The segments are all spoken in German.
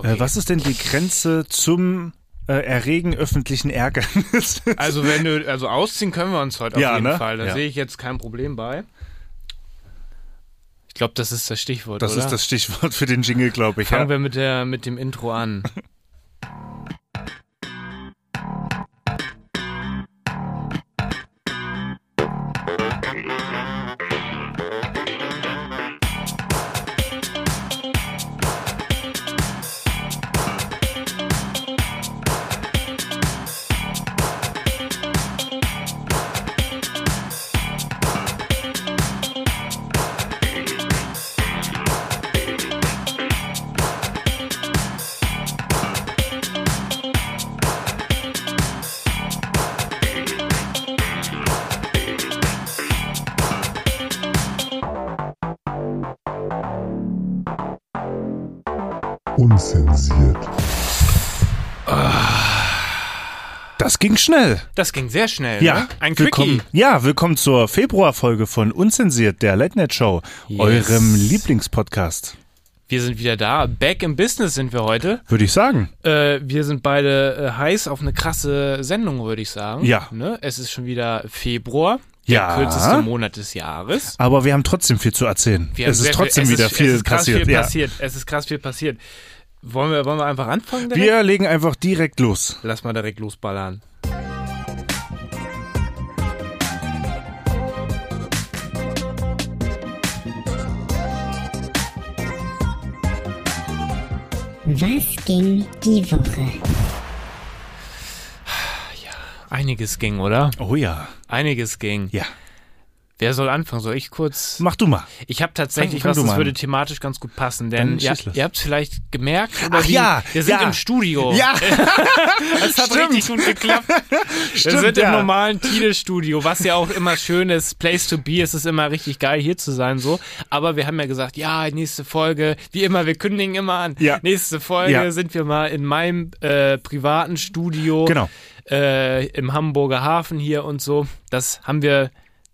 okay. Äh, was ist denn die Grenze zum äh, Erregen öffentlichen Ärgernis? Also wenn du, also ausziehen können wir uns heute auf Ja, jeden ne? Fall. Da Ja. sehe ich jetzt kein Problem bei. Ich glaube, das ist das Stichwort, Das oder? ist das Stichwort für den Jingle, glaube ich. Fangen Ja. wir mit, der, mit dem Intro an. Unzensiert. Das ging schnell. Das ging sehr schnell. Ja, ne? ein willkommen, Quickie. ja, willkommen zur Februarfolge von Unzensiert, der Late Night Show, Yes. eurem Lieblingspodcast, Wir sind wieder da. Back im Business sind wir heute. würde ich sagen. Äh, wir sind beide äh, heiß auf eine krasse Sendung, würde ich sagen. Ja. Ne? Es ist schon wieder Februar, der Ja. kürzeste Monat des Jahres. Aber wir haben trotzdem viel zu erzählen. Es ist trotzdem viel, wieder es ist, viel es ist krass passiert. Viel ja. passiert. Es ist krass viel passiert. Wollen wir, wollen wir einfach anfangen? Direkt? Wir legen einfach direkt los. Lass mal direkt losballern. Was ging die Woche? Einiges ging, oder? Oh ja. Einiges ging. Ja. Wer soll anfangen? Soll ich kurz? Mach du mal. Ich habe tatsächlich Fang- fang was, das würde thematisch ganz gut passen, denn los. ihr habt es vielleicht gemerkt. Oder Ach wie, ja, wir sind ja. im Studio. Ja. Das hat Stimmt. richtig gut geklappt. wir Stimmt, sind ja. im normalen Tide-Studio, was ja auch immer schön ist. Place to be, es ist immer richtig geil, hier zu sein, so. Aber wir haben ja gesagt, ja, nächste Folge, wie immer, wir kündigen immer an. Ja. Nächste Folge Ja. sind wir mal in meinem äh, privaten Studio. Genau. Äh, im Hamburger Hafen hier und so. Das haben wir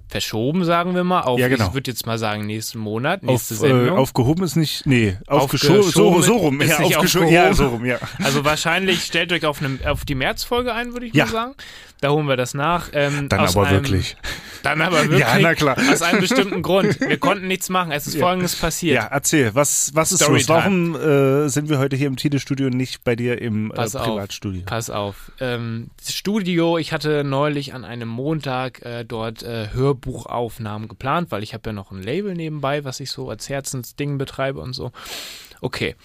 verschoben, sagen wir mal, auf, Ja, genau. ich würde jetzt mal sagen, nächsten Monat, nächste Auf, äh, Sendung. aufgehoben ist nicht, nee, aufgeschoben, Aufgeschoben so, so rum, ist ja, nicht aufgeschoben, ja, so rum, ja. Also wahrscheinlich stellt euch auf, eine, auf die Märzfolge ein, würde ich Ja. mal sagen. Da holen wir das nach. Ähm, Dann aber einem, wirklich. Dann aber wirklich. Ja, na klar. Aus einem bestimmten Grund. Wir konnten nichts machen. Es ist Folgendes passiert. Ja, erzähl, was, was ist los? Warum äh, sind wir heute hier im Tide-Studio und nicht bei dir im äh, Pass auf. Privatstudio? Pass auf. Ähm, Studio, ich hatte neulich an einem Montag äh, dort äh, Hörbuchaufnahmen geplant, weil ich habe ja noch ein Label nebenbei, was ich so als Herzensding betreibe und so. Okay.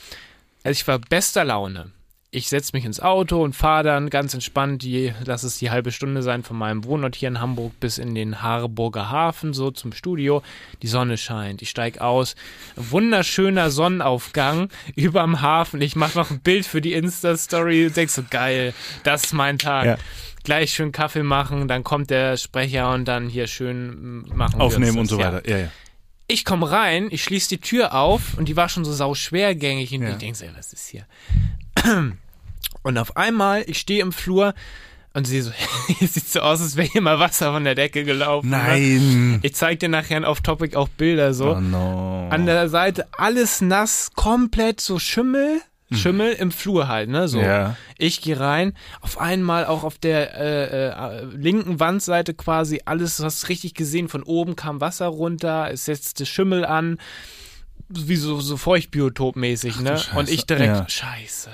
Also ich war bester Laune. Ich setze mich ins Auto und fahre dann ganz entspannt, die, lass es die halbe Stunde sein von meinem Wohnort hier in Hamburg bis in den Harburger Hafen, so zum Studio. Die Sonne scheint, ich steig aus. Wunderschöner Sonnenaufgang überm Hafen. Ich mache noch ein Bild für die Insta-Story. Denkst so, geil, das ist mein Tag. Ja. Gleich schön Kaffee machen, dann kommt der Sprecher und dann hier schön machen Aufnehmen und so das, ja. weiter. Ja, ja. Ich komme rein, ich schließe die Tür auf und die war schon so sau schwergängig und Ja. ich denke so, ey, was ist hier? Und auf einmal, ich stehe im Flur und sehe so, hier sieht so aus, als wäre hier mal Wasser von der Decke gelaufen. ne? Nein. Ich zeig dir nachher auf Topic auch Bilder so. Oh no. An der Seite alles nass, komplett so Schimmel. Schimmel im Flur halt, ne? So. Hm. Ja. Ich gehe rein, auf einmal auch auf der äh, äh, linken Wandseite quasi alles, du hast richtig gesehen, von oben kam Wasser runter, es setzte Schimmel an, wie so, so Feuchtbiotopmäßig, ne? Und ich direkt, Ja. scheiße.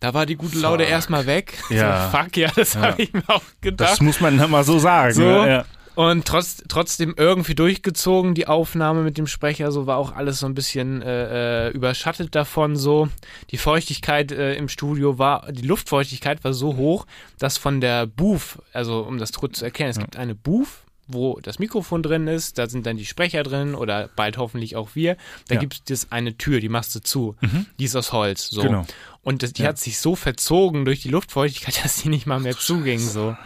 Da war die gute Laune erstmal weg. Ja. So, fuck, ja, das Ja. habe ich mir auch gedacht. Das muss man mal so sagen. So. Ja. Und trotz, trotzdem irgendwie durchgezogen, die Aufnahme mit dem Sprecher, so war auch alles so ein bisschen äh, äh, überschattet davon so. Die Feuchtigkeit äh, im Studio war, die Luftfeuchtigkeit war so hoch, dass von der Booth, also um das zu erkennen, es gibt eine Booth, wo das Mikrofon drin ist, da sind dann die Sprecher drin oder bald hoffentlich auch wir. Da Ja. gibt es eine Tür, die machst du zu. Die ist aus Holz. So. Genau. Und das, die Ja. hat sich so verzogen durch die Luftfeuchtigkeit, dass die nicht mal mehr zuging. So.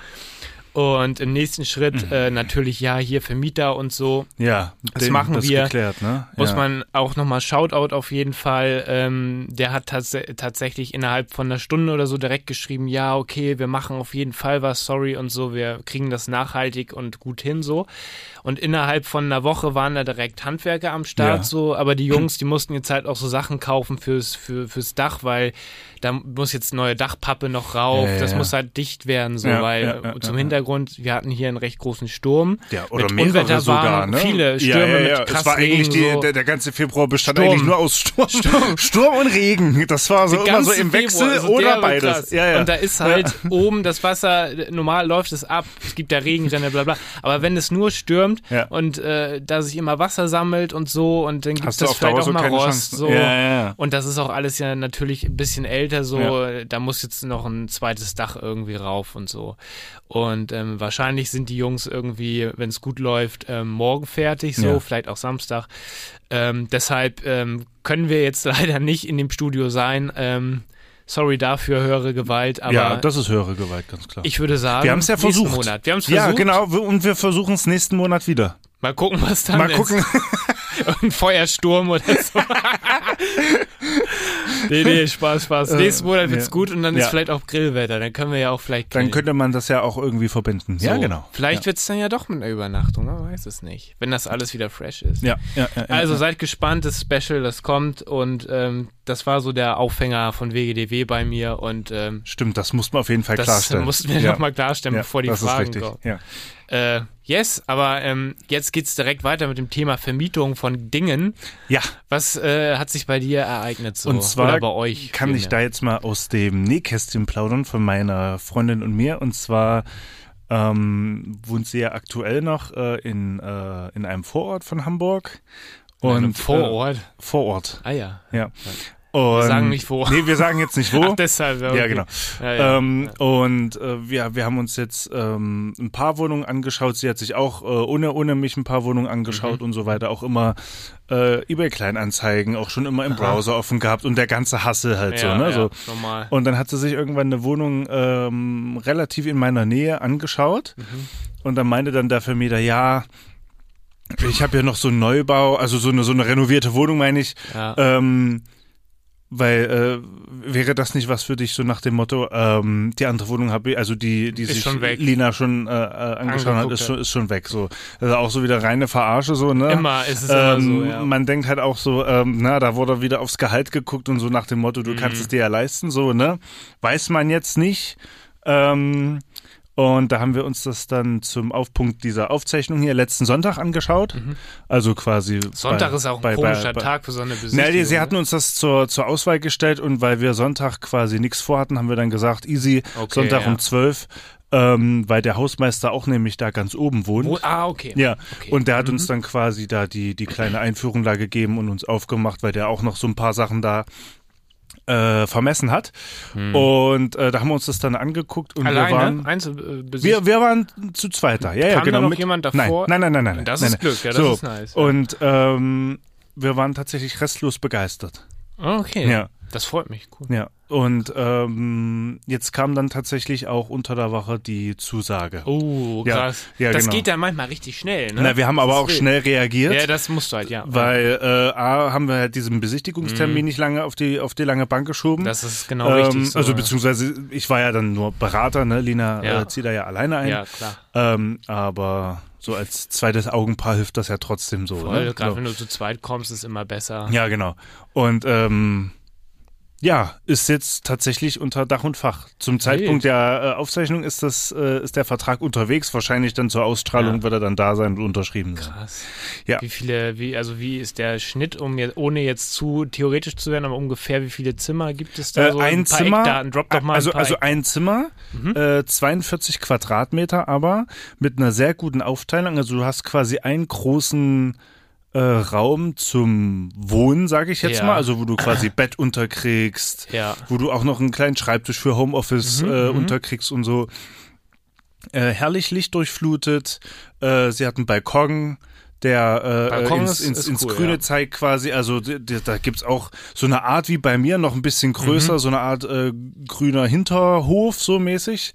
Und im nächsten Schritt äh, natürlich, ja, hier Vermieter und so. Ja, Das machen das wir. Geklärt, ne? Muss ja. man auch nochmal Shoutout auf jeden Fall. Ähm, der hat tats tatsächlich innerhalb von einer Stunde oder so direkt geschrieben, ja, okay, wir machen auf jeden Fall was, sorry und so, wir kriegen das nachhaltig und gut hin so. Und innerhalb von einer Woche waren da direkt Handwerker am Start Ja. so, aber die Jungs, die mussten jetzt halt auch so Sachen kaufen fürs, für, fürs Dach, weil da muss jetzt neue Dachpappe noch rauf, Ja, ja, das muss halt dicht werden so, weil zum Hintergrund, wir hatten hier einen recht großen Sturm. Ja, oder mit mehrere sogar, ne? viele Stürme mit Es war eigentlich die, so. der, der ganze Februar bestand Sturm. eigentlich nur aus Sturm, Sturm. und Regen. Das war so immer so im Wechsel Februar, also oder beides. krass. Ja, ja. Und da ist halt oben das Wasser, normal läuft es ab, es gibt da Regenrinne, bla bla. Aber wenn es nur stürmt Ja. und äh, da sich immer Wasser sammelt und so und dann gibt es vielleicht Dauer auch so mal Rost. So. Ja, ja. Und das ist auch alles ja natürlich ein bisschen älter, so da muss jetzt noch ein zweites Dach irgendwie rauf und so. Und ähm, wahrscheinlich sind die Jungs irgendwie, wenn es gut läuft, ähm, morgen fertig, so, vielleicht auch Samstag. Ähm, deshalb ähm, können wir jetzt leider nicht in dem Studio sein. Ähm, sorry dafür, höhere Gewalt, aber ja, das ist höhere Gewalt, ganz klar. ich würde sagen, wir haben es ja versucht. Monat. Wir haben es ja, versucht. genau. wir- Und wir versuchen es nächsten Monat wieder. Mal gucken, was dann Mal ist. gucken. Ein Feuersturm oder so. nee, nee, Spaß, Spaß. Äh, Nächsten Monat wird's ja. gut und dann Ja. ist vielleicht auch Grillwetter. Dann können wir ja auch vielleicht Dann grillen. könnte man das ja auch irgendwie verbinden. Ja, So. genau. Vielleicht ja. wird's dann ja doch mit einer Übernachtung, man weiß es nicht. Wenn das alles wieder fresh ist. Ja, ja, ja, ja, Also ja. seid gespannt, das Special, das kommt und ähm, das war so der Aufhänger von WGDW bei mir und ähm, Stimmt, das muss man auf jeden Fall das klarstellen. mussten wir ja. nochmal klarstellen, ja, bevor die das Fragen ist richtig. kommen. Ja. Äh, yes, aber ähm, jetzt geht's direkt weiter mit dem Thema Vermietung von Dingen. ja, Was äh, hat sich bei dir ereignet so? Und zwar bei euch? kann ich vielmehr? da jetzt mal aus dem Nähkästchen plaudern von meiner Freundin und mir. Und zwar ähm, wohnt sie ja aktuell noch äh, in, äh, in einem Vorort von Hamburg. In einem Und, Vorort? Äh, Vorort, ah ja. ja. Und, sagen nicht wo. Nee, wir sagen jetzt nicht wo. Ach, deshalb. Ja, okay. Ja, genau. Ja, ja. Ähm, Und äh, wir, wir haben uns jetzt ähm, ein paar Wohnungen angeschaut. Sie hat sich auch äh, ohne, ohne mich ein paar Wohnungen angeschaut Mhm. und so weiter. Auch immer äh, eBay Kleinanzeigen, auch schon immer im Browser offen gehabt und der ganze Hassel halt so. Ne? ja, so. normal. Und dann hat sie sich irgendwann eine Wohnung ähm, relativ in meiner Nähe angeschaut. Mhm. Und dann meinte dann der Vermieter, ja, ich habe ja noch so einen Neubau, also so eine, so eine renovierte Wohnung, meine ich. Ja. Ähm, weil äh, wäre das nicht was für dich, so nach dem Motto, ähm, die andere Wohnung habe ich, also die, die Ist sich schon. Lina schon äh, äh, angeschaut hat, ist schon, ist schon weg. So. Also auch so wieder reine Verarsche, so, ne? Immer ist es immer Ähm, so, ja. Man denkt halt auch so, ähm, na, da wurde wieder aufs Gehalt geguckt und so nach dem Motto, du kannst Mhm. es dir ja leisten, so, ne? Weiß man jetzt nicht. Ähm, und da haben wir uns das dann zum Aufpunkt dieser Aufzeichnung hier letzten Sonntag angeschaut. Also quasi. Mhm. Sonntag bei- ist auch ein bei- komischer bei, Tag für so eine Besichtigung. Na, die, sie ne? hatten uns das zur, zur Auswahl gestellt und weil wir Sonntag quasi nichts vorhatten, haben wir dann gesagt, easy, Okay, Sonntag ja. um 12, ähm, weil der Hausmeister auch nämlich da ganz oben wohnt. Wo, ah, okay. Ja, Okay. und der hat Mhm. uns dann quasi da die, die kleine Einführung da gegeben und uns aufgemacht, weil der auch noch so ein paar Sachen da äh, vermessen hat. Und äh, da haben wir uns das dann angeguckt und Hm. Alleine? wir waren. Einzelbesichtigung? Wir, wir waren zu zweit da. Ja, ja, Kam da genau. noch mit- jemand davor? Nein, nein, nein, nein. nein Das nein, ist nein. Glück, ja, das so, ist nice, ja. Und ähm, wir waren tatsächlich restlos begeistert. Okay. Ja. Das freut mich, cool. Ja. Und ähm, jetzt kam dann tatsächlich auch unter der Woche die Zusage. Oh, Ja, krass. ja, das genau. geht dann manchmal richtig schnell, ne? Na, wir haben aber Das auch ist schnell reagiert. Ja, das musst du halt, ja. Weil äh, A, haben wir halt diesen Besichtigungstermin nicht lange auf die auf die lange Bank geschoben. Das ist genau richtig so. also ja. beziehungsweise ich war ja dann nur Berater, ne? Lina Ja. äh, zieht da ja alleine ein. Ja, klar. Ähm, aber so als zweites Augenpaar hilft das ja trotzdem so. Voll, ne? gerade so. wenn du zu zweit kommst, ist immer besser. Ja, genau. Und ähm, ja, ist jetzt tatsächlich unter Dach und Fach. Zum Zeitpunkt der äh, Aufzeichnung ist das äh, ist der Vertrag unterwegs. Wahrscheinlich dann zur Ausstrahlung Ja. wird er dann da sein und unterschrieben sein. Krass. Ja. Wie viele, wie, also wie ist der Schnitt, um jetzt, ohne jetzt zu theoretisch zu werden, aber ungefähr wie viele Zimmer gibt es da? Äh, so ein paar Zimmer, Eckdaten, drop doch mal also ein also Eck- ein Zimmer, Mhm. äh, 42 Quadratmeter, aber mit einer sehr guten Aufteilung. Also du hast quasi einen großen äh, Raum zum Wohnen, sage ich jetzt Ja. mal, also wo du quasi Bett unterkriegst, Ja. wo du auch noch einen kleinen Schreibtisch für Homeoffice Mhm, äh, mhm. unterkriegst und so. Äh, herrlich lichtdurchflutet. Äh, sie hat einen Balkon, der äh, Balkon ins, ist- ins, ist ins cool, Grüne ja. zeigt quasi. Also d- d- da gibt's auch so eine Art wie bei mir, noch ein bisschen Mhm. größer, so eine Art äh, grüner Hinterhof, so mäßig.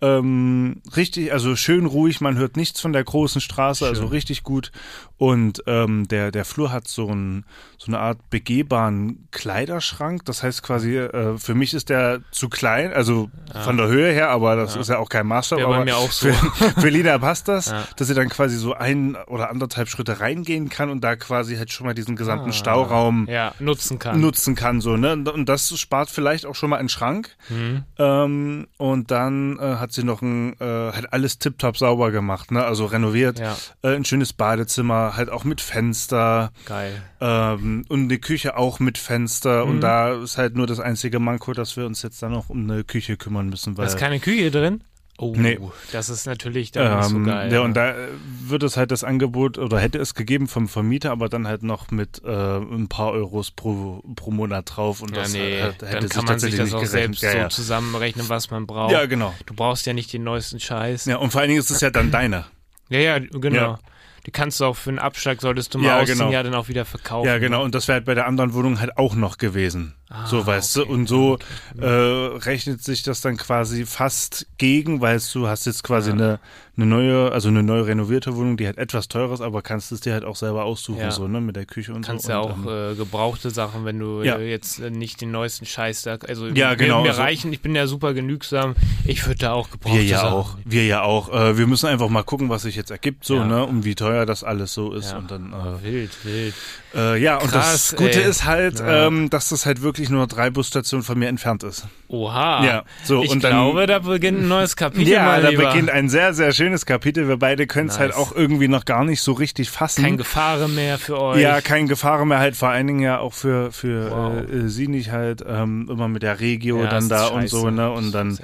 Ähm, richtig, also schön ruhig, man hört nichts von der großen Straße, also Schön. richtig gut. Und ähm, der, der Flur hat so, ein, so eine Art begehbaren Kleiderschrank. Das heißt quasi, äh, für mich ist der zu klein, also von der Höhe her, aber das ist ja auch kein Maßstab. Bei aber mir auch so. Für, für Lina passt das, Ja. dass sie dann quasi so ein oder anderthalb Schritte reingehen kann und da quasi halt schon mal diesen gesamten Stauraum Ja, nutzen kann. nutzen kann, so, ne? Und das spart vielleicht auch schon mal einen Schrank. Mhm. Ähm, und dann äh, hat sie noch ein, äh, halt alles tipptopp sauber gemacht, ne? Also renoviert, Ja. äh, ein schönes Badezimmer, halt auch mit Fenster Geil. ähm, und die Küche auch mit Fenster. Mhm. Und da ist halt nur das einzige Manko, dass wir uns jetzt dann noch um eine Küche kümmern müssen, weil Da ist keine Küche drin? Oh, Nee. das ist natürlich dann nicht so ähm, geil. ja, und da äh, wird es halt das Angebot oder hätte es gegeben vom Vermieter, aber dann halt noch mit äh, ein paar Euros pro, pro Monat drauf und ja, das nee, halt, hätte dann sich kann man sich das nicht auch gerechnet. selbst ja, so ja. zusammenrechnen, was man braucht. ja, genau. Du brauchst ja nicht den neuesten Scheiß. Ja, und vor allen Dingen ist es ja dann deiner. Ja, ja, genau. Ja. Die kannst du auch für einen Abschlag, solltest du mal Ja, ausziehen, genau. ja dann auch wieder verkaufen. Ja, genau. Und das wäre halt bei der anderen Wohnung halt auch noch gewesen. Ah, so, weißt okay. du. Und so äh, rechnet sich das dann quasi fast gegen, weil du hast jetzt quasi Ja. eine, eine neue, also eine neu renovierte Wohnung, die halt etwas teurer ist, aber kannst es dir halt auch selber aussuchen, Ja. so, ne, mit der Küche und kannst so. ja und, auch ähm, äh, gebrauchte Sachen, wenn du Ja. äh, jetzt äh, nicht den neuesten Scheiß da, also Ja, mir, genau, mir also- reichen, ich bin ja super genügsam, ich würde da auch gebrauchte wir ja Sachen. auch, wir ja auch. Wir müssen einfach mal gucken, was sich jetzt ergibt, so, Ja. ne, um wie teuer das alles so ist Ja. und dann, wild, wild. Äh, ja, und Krass, das Gute ey. ist halt, Ja. ähm, dass das halt wirklich nur drei Busstationen von mir entfernt ist. Oha. Ja, so, ich und dann- glaube, da beginnt ein neues Kapitel, Ja, da beginnt ein sehr, sehr schönes Kapitel. Wir beide können es Nice. halt auch irgendwie noch gar nicht so richtig fassen. Kein Gefahren mehr für euch. ja, kein Gefahr mehr halt, vor allen Dingen ja auch für, für Wow. äh, sie nicht halt, ähm, immer mit der Regio Ja, dann da und so, ne, und dann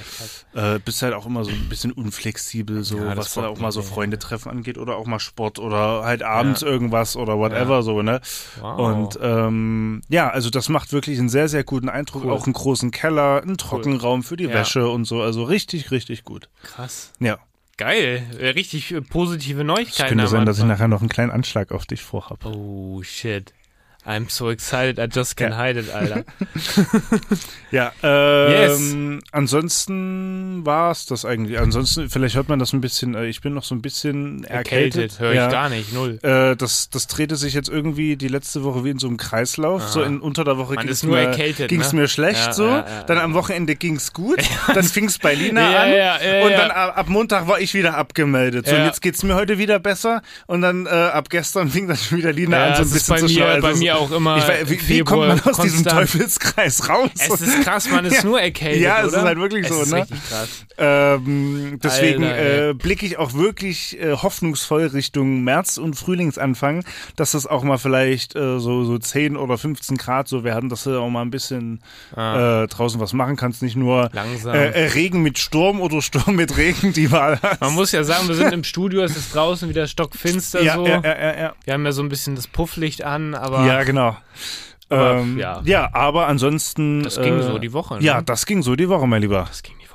äh, bist halt auch immer so ein bisschen unflexibel, so, Ja, was dann auch mal so ey. Freundetreffen angeht oder auch mal Sport oder halt abends irgendwas oder whatever, so, ne. Wow. Und ähm, ja, also das macht wirklich einen sehr, sehr guten Eindruck. Cool. Auch einen großen Keller, einen Trockenraum für die Ja. Wäsche und so. Also richtig, richtig gut. Krass. Ja. Geil. Äh, Richtig äh, positive Es Neuigkeiten. könnte am sein, dass ich nachher noch einen kleinen Anschlag auf dich vorhabe. Oh, shit. I'm so excited, I just can't Ja. hide it, Alter. Ja, ähm, ansonsten war es das eigentlich. Ansonsten, vielleicht hört man das ein bisschen, äh, ich bin noch so ein bisschen erkältet. Erkältet, höre ich ja. gar nicht, null. Äh, das, das drehte sich jetzt irgendwie die letzte Woche wie in so einem Kreislauf. Aha. So in, unter der Woche ist nur mir, erkältet, ging's ne? mir schlecht Ja, so. dann am Wochenende ging's gut. dann fing's bei Lina an. und dann ab, ab Montag war ich wieder abgemeldet. So, und jetzt geht's mir heute wieder besser. Und dann äh, ab gestern fing dann schon wieder Lina an, so ein es bisschen zu mir- schlafen. bei Also, auch immer Ich, weiß, wie, wie kommt man aus diesem konstant. Teufelskreis raus? Es ist krass, man ist Ja. nur erkältet, Ja, es oder? ist halt wirklich es so, ist ne? richtig krass. Ähm, deswegen Alter, äh, blicke ich auch wirklich äh, hoffnungsvoll Richtung März und Frühlingsanfang, dass das auch mal vielleicht äh, so, so 10 oder 15 Grad so werden, dass du auch mal ein bisschen Ah. äh, draußen was machen kannst. Nicht nur äh, äh, Regen mit Sturm oder Sturm mit Regen, die Wahl hast. Man muss ja sagen, wir sind im Studio, es ist draußen wieder stockfinster ja, so. ja, ja, ja, ja. Wir haben ja so ein bisschen das Pufflicht an, aber ja, genau. Aber, ähm, ja. ja, aber ansonsten. das ging äh, so die Woche. Ne? Ja, das ging so die Woche, mein Lieber. das ging die Woche.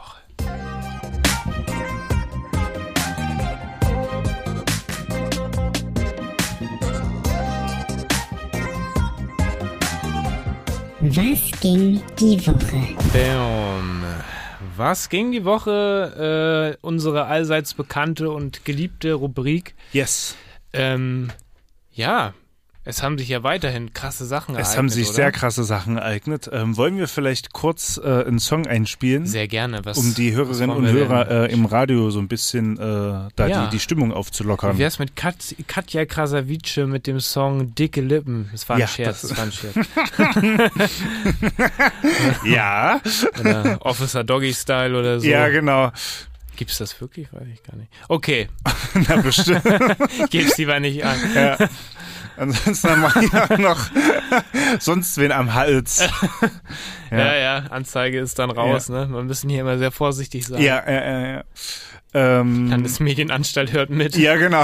Was ging die Woche? Bam. Was ging die Woche? Äh, unsere allseits bekannte und geliebte Rubrik. Yes. Ähm, ja, es haben sich ja weiterhin krasse Sachen Es ereignet, haben sich oder? sehr krasse Sachen ereignet. Ähm, wollen wir vielleicht kurz äh, einen Song einspielen? Sehr gerne. Was, um die Hörerinnen und Hörer äh, im Radio so ein bisschen äh, da Ja. die, die Stimmung aufzulockern. Wie wär's mit Kat Katja Krasavice mit dem Song Dicke Lippen? Das war ein Ja, Scherz, das- das war ein Scherz. Ja, Oder Officer Doggy Style oder so. ja, genau. Gibt's das wirklich? Weiß ich gar nicht. Okay, Na, bestimmt. geb's lieber nicht an. ja. Ansonsten haben wir ja noch sonst wen am Hals. Ja, ja, Anzeige ist dann raus, ne? Wir müssen hier immer sehr vorsichtig sein. Ja, ja, ja, ja. Ähm, Landesmedienanstalt hört mit. ja, genau.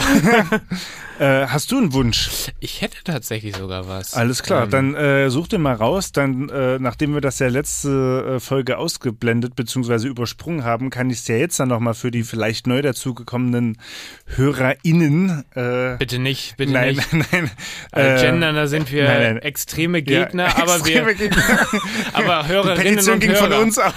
äh, hast du einen Wunsch? Ich hätte tatsächlich sogar was. Alles klar, Ähm, dann äh, such dir mal raus. Dann, äh, nachdem wir das ja letzte äh, Folge ausgeblendet bzw. übersprungen haben, kann ich es ja jetzt dann nochmal für die vielleicht neu dazugekommenen HörerInnen. Äh, Bitte nicht, bitte nein, nicht. nein, nein. Äh, äh, Gendern, da sind wir nein, nein. extreme ja, Gegner, aber extreme wir, Gegner. aber Die Hörerinnen Petition und ging Hörer, von uns aus.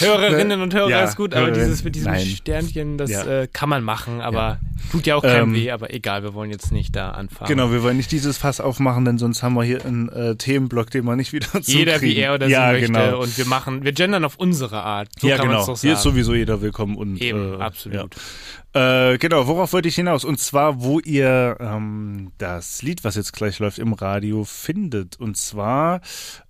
Hörerinnen und Hörer Ja, ist gut, aber dieses mit diesem. Sternchen, das Ja. äh, kann man machen, aber tut ja auch keinem Ähm, weh, aber egal, wir wollen jetzt nicht da anfangen. Genau, wir wollen nicht dieses Fass aufmachen, denn sonst haben wir hier einen äh, Themenblock, den wir nicht wieder Jeder wie zukriegen. er oder ja, sie möchte genau. und wir machen, wir gendern auf unsere Art. So ja, genau. Hier ist sowieso jeder willkommen und Eben, äh, absolut. Ja. Äh, genau, worauf wollte ich hinaus? Und zwar, wo ihr ähm, das Lied, was jetzt gleich läuft, im Radio findet. Und zwar,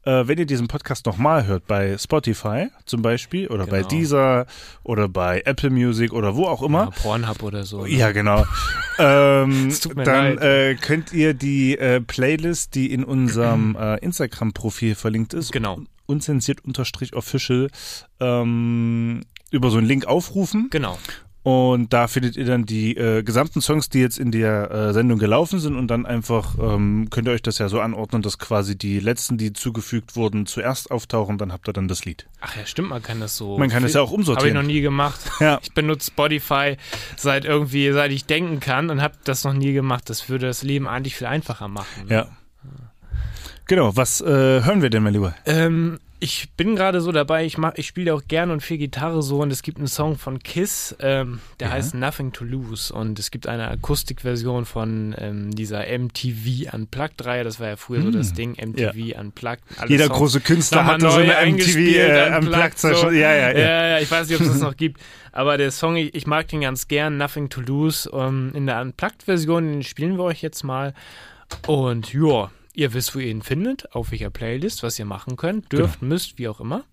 äh, wenn ihr diesen Podcast nochmal hört, bei Spotify zum Beispiel oder bei Genau. Deezer oder bei Apple Music oder wo auch immer. Ja, Pornhub oder so. ne? Ja, genau. ähm, dann äh, könnt ihr die äh, Playlist, die in unserem äh, Instagram-Profil verlinkt ist, Genau. unzensiert unterstrich official, ähm, über so einen Link aufrufen. Genau. Und da findet ihr dann die äh, gesamten Songs, die jetzt in der äh, Sendung gelaufen sind. Und dann einfach ähm, könnt ihr euch das ja so anordnen, dass quasi die letzten, die zugefügt wurden, zuerst auftauchen. Dann habt ihr dann das Lied. Ach ja, stimmt, man kann das so. Man kann das ja auch Habe ich noch umsortieren. nie gemacht. Ja. Ich benutze Spotify seit irgendwie, seit ich denken kann und habe das noch nie gemacht. Das würde das Leben eigentlich viel einfacher machen. ne? Ja. Genau, was äh, hören wir denn, mein Lieber? Ähm, ich bin gerade so dabei, ich mach, ich spiele auch gerne und viel Gitarre so und es gibt einen Song von Kiss, ähm, der Ja. heißt Nothing to Lose und es gibt eine Akustikversion von ähm, dieser MTV Unplugged-Reihe, das war ja früher so das Ding, MTV Unplugged. Alle Hm. Jeder Songs große Künstler hatte so eine MTV äh, unplugged, Unplugged so. Ja, ja, ja. Ja, ja, ich weiß nicht, ob es das noch gibt. Aber der Song, ich, ich mag den ganz gern, Nothing to Lose. Ähm, in der Unplugged-Version, den spielen wir euch jetzt mal. Und ja, ihr wisst, wo ihr ihn findet, auf welcher Playlist, was ihr machen könnt, dürft, müsst, wie auch immer.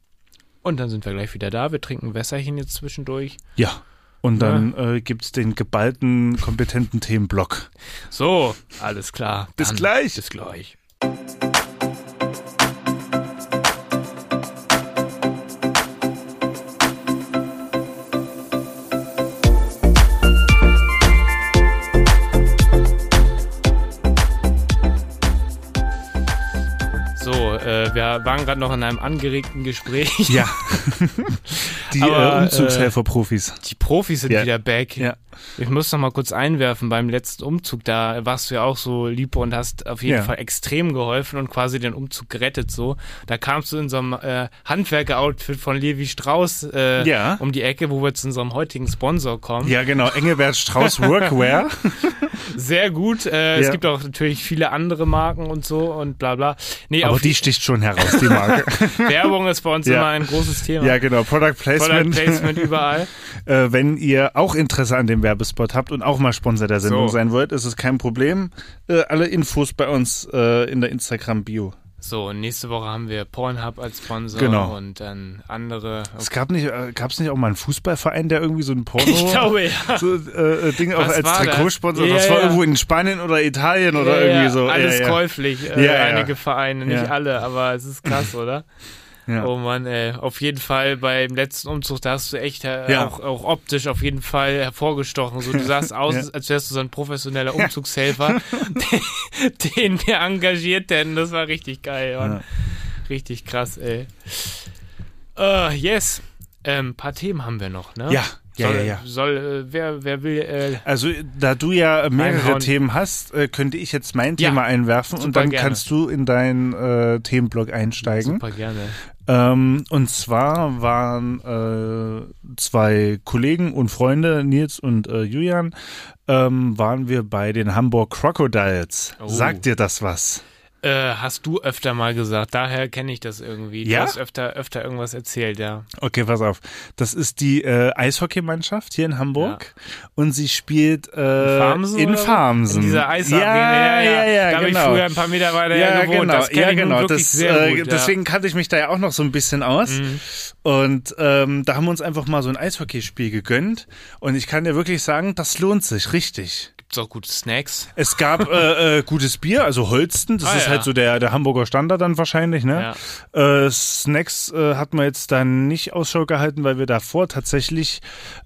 Und dann sind wir gleich wieder da. Wir trinken ein Wässerchen jetzt zwischendurch. Ja. Und dann äh, gibt's den geballten, kompetenten Themenblock. So, alles klar. Bis Dann gleich. Bis gleich. Wir waren gerade noch in einem angeregten Gespräch. Ja. Die Aber, äh, Umzugshelfer-Profis. Die Profis sind Ja. wieder back. Ja. Ich muss noch mal kurz einwerfen, beim letzten Umzug, da warst du ja auch so lieb und hast auf jeden Ja. Fall extrem geholfen und quasi den Umzug gerettet so. Da kamst du in so einem äh, Handwerker-Outfit von Levi Strauss äh, Ja. um die Ecke, wo wir zu unserem heutigen Sponsor kommen. Ja, genau. Engelbert Strauß Workwear. Sehr gut. Äh, Es Ja. gibt auch natürlich viele andere Marken und so und bla bla. Nee, Aber die sticht schon heraus, die Marke. Werbung ist bei uns immer ein großes Thema. ja, genau. Product Placement. Product Placement überall. Äh, wenn ihr auch Interesse an dem Werbespot habt und auch mal Sponsor der Sendung So. sein wollt, ist es kein Problem. Äh, alle Infos bei uns äh, in der Instagram-Bio. So, und nächste Woche haben wir Pornhub als Sponsor Genau. und dann andere. Es gab nicht, äh, gab's nicht auch mal einen Fußballverein, der irgendwie so ein Porno Ich glaube ja. so, äh, Ding auch als? Trikotsponsor? Ja, das war ja. irgendwo in Spanien oder Italien oder Ja, irgendwie ja, so. Alles käuflich, äh, einige Vereine, nicht alle, aber es ist krass, oder? Ja. Oh Mann, ey. Auf jeden Fall beim letzten Umzug, da hast du echt äh, Ja. auch, auch optisch auf jeden Fall hervorgestochen. So, du sahst aus, Ja. als wärst du so ein professioneller Umzugshelfer, den, den wir engagiert hätten. Das war richtig geil, Mann. Ja. Richtig krass, ey. Äh, yes. Ähm, paar Themen haben wir noch, ne? Ja, ja, soll, ja, ja. Soll, äh, wer, wer will, äh, Also, da du ja mehrere Reinhauen. Themen hast, äh, könnte ich jetzt mein Ja, Thema einwerfen und dann gerne. kannst du in deinen äh, Themenblock einsteigen. super gerne. Ähm, und zwar waren äh, zwei Kollegen und Freunde, Nils und äh, Julian, ähm, waren wir bei den Hamburg Crocodiles. Oh. Sagt dir das was? Äh, hast du öfter mal gesagt, daher kenne ich das irgendwie. Du Ja? hast öfter, öfter irgendwas erzählt, ja. Okay, pass auf. Das ist die äh, Eishockeymannschaft hier in Hamburg und sie spielt äh, Farmsen in oder so? Farmsen. In dieser Eisarena. Ja, ja, ja, Da habe ich genau. früher ein paar Meter weiter ja, gewohnt. genau, Das ja, genau. Das, sehr äh, gut, ja. Deswegen kannte ich mich da ja auch noch so ein bisschen aus. Mhm. Und ähm, da haben wir uns einfach mal so ein Eishockeyspiel gegönnt. Und ich kann dir wirklich sagen, das lohnt sich richtig. Gibt's auch gute Snacks. Es gab äh, äh, gutes Bier, also Holsten, das Ah, ist ja. halt so der, der Hamburger Standard dann wahrscheinlich, ne? Äh, Snacks äh, hat man jetzt dann nicht Ausschau gehalten, weil wir davor tatsächlich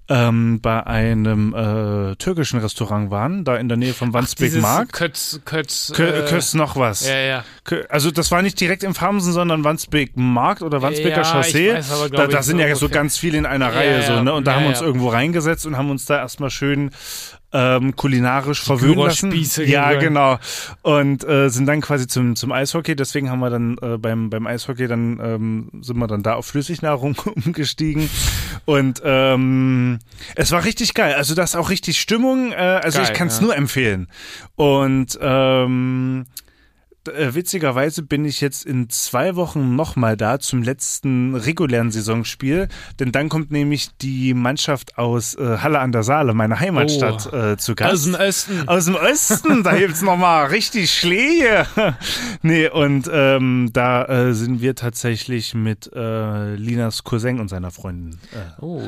ähm, bei einem äh, türkischen Restaurant waren, da in der Nähe vom Wandsbek Markt. Kötz, Kötz, Kö äh, Köst noch was. Ja, ja. Kö- Also das war nicht direkt im Farmsen, sondern Wandsbek Markt oder Wandsbeker Ja, Chaussee. weiß aber, da da sind so ja so ganz viele in einer Ja, Reihe ja, so, ne? Und da ja, haben wir uns ja. irgendwo reingesetzt und haben uns da erstmal schön ähm, kulinarisch verwöhnen lassen. Ja, genau. Und äh, sind dann quasi zum, zum Eishockey. Deswegen haben wir dann äh, beim, beim Eishockey dann ähm, sind wir dann da auf Flüssignahrung umgestiegen. Und ähm, es war richtig geil. Also das ist auch richtig Stimmung. Äh, also Geil, ich kann es ja. nur empfehlen. Und ähm, äh, witzigerweise bin ich jetzt in zwei Wochen nochmal da zum letzten regulären Saisonspiel, denn dann kommt nämlich die Mannschaft aus äh, Halle an der Saale, meine Heimatstadt, äh, zu Gast. Aus dem Osten. Aus dem Osten, da gibt's noch mal richtig Schläge. nee, und ähm, da äh, sind wir tatsächlich mit äh, Linas Cousin und seiner Freundin. Äh, Oh.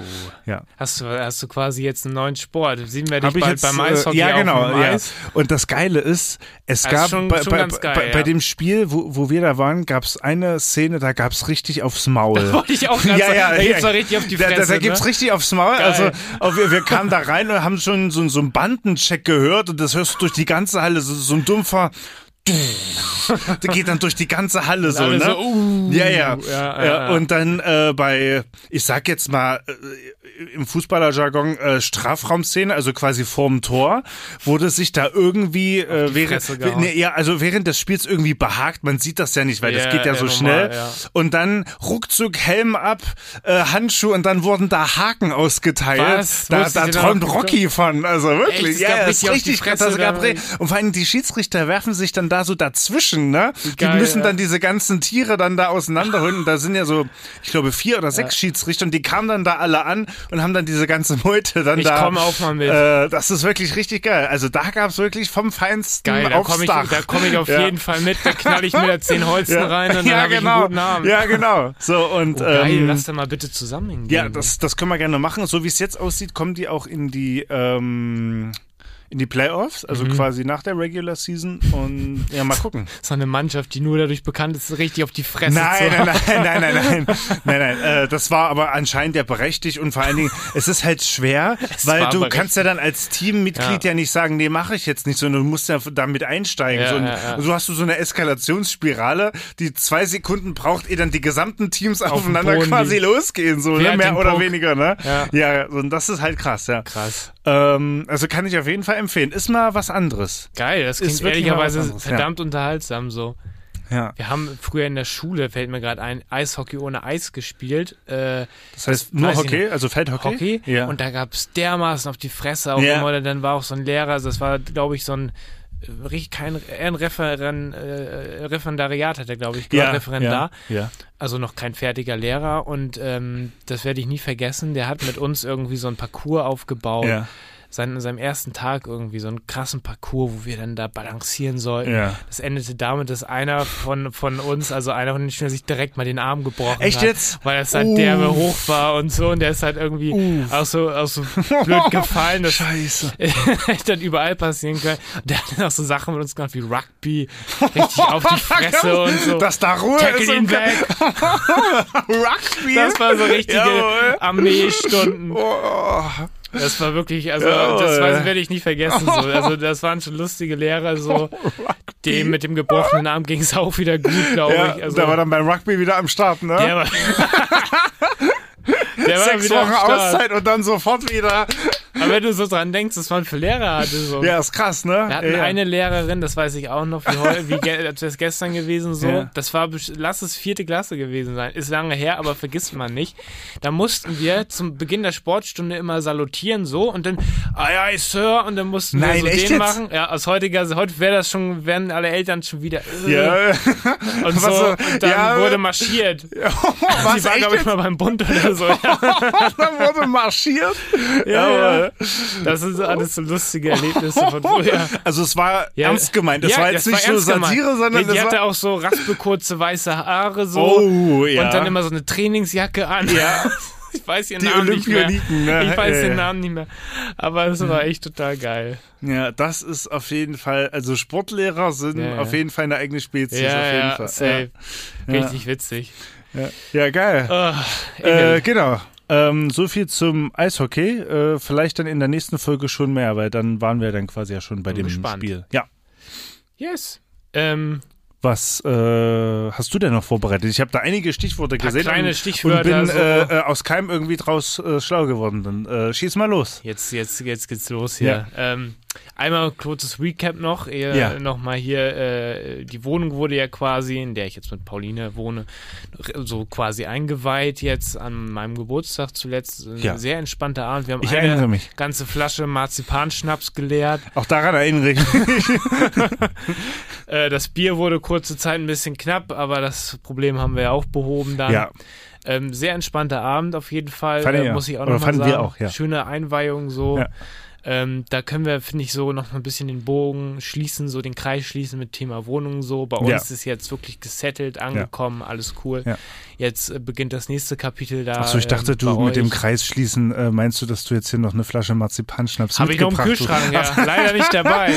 ja. Hast du, hast du quasi jetzt einen neuen Sport? Sehen wir dich bald jetzt, beim Eishockey Ja, genau. Ja. Und das Geile ist, es Das ist gab schon- bei, schon bei, ganz geil, bei, ja. bei dem Spiel, wo, wo wir da waren, gab's eine Szene, da gab's richtig aufs Maul. Wollte ich auch gerade ja, sagen. ja, Da gibt's ja. richtig auf die Da, da, Fresse, da gibt's ne? richtig aufs Maul. Geil. Also auch wir, wir kamen da rein und haben schon so, so einen Bandencheck gehört und das hörst du durch die ganze Halle, so, so ein dumpfer der geht dann durch die ganze Halle so, ne? so, uh, ja, ja, ja, ja, ja. ja. Und dann äh, bei, ich sag jetzt mal, äh, im Fußballerjargon äh, Strafraumszene, also quasi vorm Tor, wurde sich da irgendwie äh, die während, nee, ja, also während des Spiels irgendwie behakt. Man sieht das ja nicht, weil das Ja, geht ja ja, so normal, schnell. ja. Und dann ruckzuck Helm ab, äh, Handschuh und dann wurden da Haken ausgeteilt. Was? Da, da träumt? Rocky von, also wirklich. Echt? Ja, ja, richtig ist die richtig das gab Und vor allem die Schiedsrichter werfen sich dann da so dazwischen, ne? Die Geil, müssen ja. dann diese ganzen Tiere dann da auseinanderholen. Und da sind ja so, ich glaube, vier oder sechs Schiedsrichter und die kamen dann da alle an und haben dann diese ganze Meute dann Ich da. komme auch mal mit. Äh, das ist wirklich richtig geil. Also da gab's wirklich vom Feinsten Geil, da aufs komme ich, Dach. da komm ich auf Ja. jeden Fall mit. Da knall ich mir da zehn Holzen rein und dann ja, habe ich genau. einen guten Abend. Ja, genau. So und Oh, geil, ähm, lass da mal bitte zusammen hingehen. ja, das, das können wir gerne machen. So wie es jetzt aussieht, kommen die auch in die ähm, in die Playoffs, also Mhm. quasi nach der Regular Season und ja, mal gucken. so eine Mannschaft, die nur dadurch bekannt ist, richtig auf die Fresse Nein, zu nein, hauen. nein, nein, nein, nein, nein, nein. Äh, das war aber anscheinend ja berechtigt und vor allen Dingen, es ist halt schwer, weil war du berechtigt. kannst ja dann als Teammitglied ja. Ja. nicht sagen, nee, mache ich jetzt nicht, sondern du musst ja damit einsteigen. Ja, so, und ja, ja. so hast du so eine Eskalationsspirale, die zwei Sekunden braucht, ehe dann die gesamten Teams dem aufeinander Boden quasi losgehen, so ne? mehr oder Puck? weniger, ne? Ja. ja, und das ist halt krass, ja. Krass. Ähm, also kann ich auf jeden Fall empfehlen. Ist mal was anderes. Geil, das klingt ehrlicherweise anderes, ja. verdammt unterhaltsam so. Ja. Wir haben früher in der Schule, fällt mir gerade ein, Eishockey ohne Eis gespielt. Äh, Das heißt nur Hockey, also Feldhockey. Hockey. Ja. Und da gab's dermaßen auf die Fresse auch Ja. immer. Dann war auch so ein Lehrer, also das war, glaube ich, so ein äh, richtig kein ein Referen, äh, Referendariat hat er, glaube ich, ja, Referendar. Ja, ja. Also noch kein fertiger Lehrer und ähm, das werde ich nie vergessen. Der hat mit uns irgendwie so ein Parcours aufgebaut. ja. Sein, an seinem ersten Tag irgendwie so einen krassen Parcours, wo wir dann da balancieren sollten. Ja. Das endete damit, dass einer von, von uns, also einer von den Schülern, sich direkt mal den Arm gebrochen Echt hat. jetzt? Weil das halt Uh. derbe hoch war und so. Und der ist halt irgendwie auch so, auch so blöd gefallen. Das Scheiße. hätte dann überall passieren können. Und der hat dann auch so Sachen mit uns gemacht wie Rugby, richtig auf die Fresse und so. Dass da Ruhe Tackle ist ihn im weg. Rugby. Das war so richtige. Armeestunden. Oh. Das war wirklich, also Jawohl. das weiß, werde ich nie vergessen. So. Also das waren schon lustige Lehrer. So dem mit dem gebrochenen Arm ging es auch wieder gut, glaube Ja, ich. Also, da war dann beim Rugby wieder am Start, ne? der war, der war Sechs Wochen. Auszeit und dann sofort wieder. Aber wenn du so dran denkst, was man für Lehrer hatte. So. Ja, ist krass, ne? Wir hatten ja. eine Lehrerin, das weiß ich auch noch, wie, heu, wie ge das gestern gewesen so. Ja. Das war, lass es vierte Klasse gewesen sein. Ist lange her, aber vergisst man nicht. Da mussten wir zum Beginn der Sportstunde immer salutieren so und dann, aye, aye, Sir, und dann mussten Nein, wir so den jetzt? machen. Ja, aus heutiger, heute wäre das schon, wären alle Eltern schon wieder, äh, Ja. und so, so? und dann Ja, wurde marschiert. Was, Sie war, glaube ich, jetzt? mal beim Bund oder so. Ja, Dann wurde marschiert. ja, ja. Das sind so alles so lustige Erlebnisse von früher. Also es war Ja. ernst gemeint. Das Ja, war jetzt nicht war nur. Satire, sondern die, die hatte auch so raspelkurze weiße Haare so Oh, ja. und dann immer so eine Trainingsjacke an. Ja. ich weiß ihren Die Namen nicht mehr. Olympioniken, ne? Ich weiß Ja, den ja. Namen nicht mehr. Aber es war echt total geil. Ja, das ist auf jeden Fall, also Sportlehrer sind Ja, ja. auf jeden Fall eine eigene Spezies, ja, auf jeden ja, Fall. safe. Ja. Richtig witzig. Ja, ja. ja geil. Oh, äh, genau. Ähm, so viel zum Eishockey. Äh, vielleicht dann in der nächsten Folge schon mehr, weil dann waren wir dann quasi ja schon bei Bin dem gespannt. Spiel. Ja. yes. Ähm, Was äh, hast du denn noch vorbereitet? Ich habe da einige Stichworte gesehen kleine und, Stichwörter, und bin so. äh, äh, aus keinem irgendwie draus äh, schlau geworden. Dann äh, schieß mal los. Jetzt, jetzt, jetzt geht's los hier. Ähm, einmal kurzes Recap noch. Eher Ja. Nochmal hier, äh, die Wohnung wurde ja quasi, in der ich jetzt mit Pauline wohne, so quasi eingeweiht jetzt an meinem Geburtstag zuletzt. Ein Ja. sehr entspannter Abend. Wir haben Ich eine ganze Flasche Marzipanschnaps geleert. Auch daran erinnere ich mich. Äh, das Bier wurde kurze Zeit ein bisschen knapp, aber das Problem haben wir ja auch behoben dann. ja, Ähm, sehr entspannter Abend auf jeden Fall, äh, ja. muss ich auch Oder noch mal fanden sagen. wir auch, ja. Schöne Einweihung so. Ja. Ähm, da können wir, finde ich, so noch mal ein bisschen den Bogen schließen, so den Kreis schließen mit Thema Wohnung so. Bei uns Ja. ist jetzt wirklich gesettelt, angekommen, alles cool. Ja. Jetzt äh, beginnt das nächste Kapitel da. Achso, ich dachte, ähm, du bei mit dem euch. Kreis schließen, äh, meinst du, dass du jetzt hier noch eine Flasche Marzipanschnaps Habe ich noch im Kühlschrank, ja. Leider nicht dabei.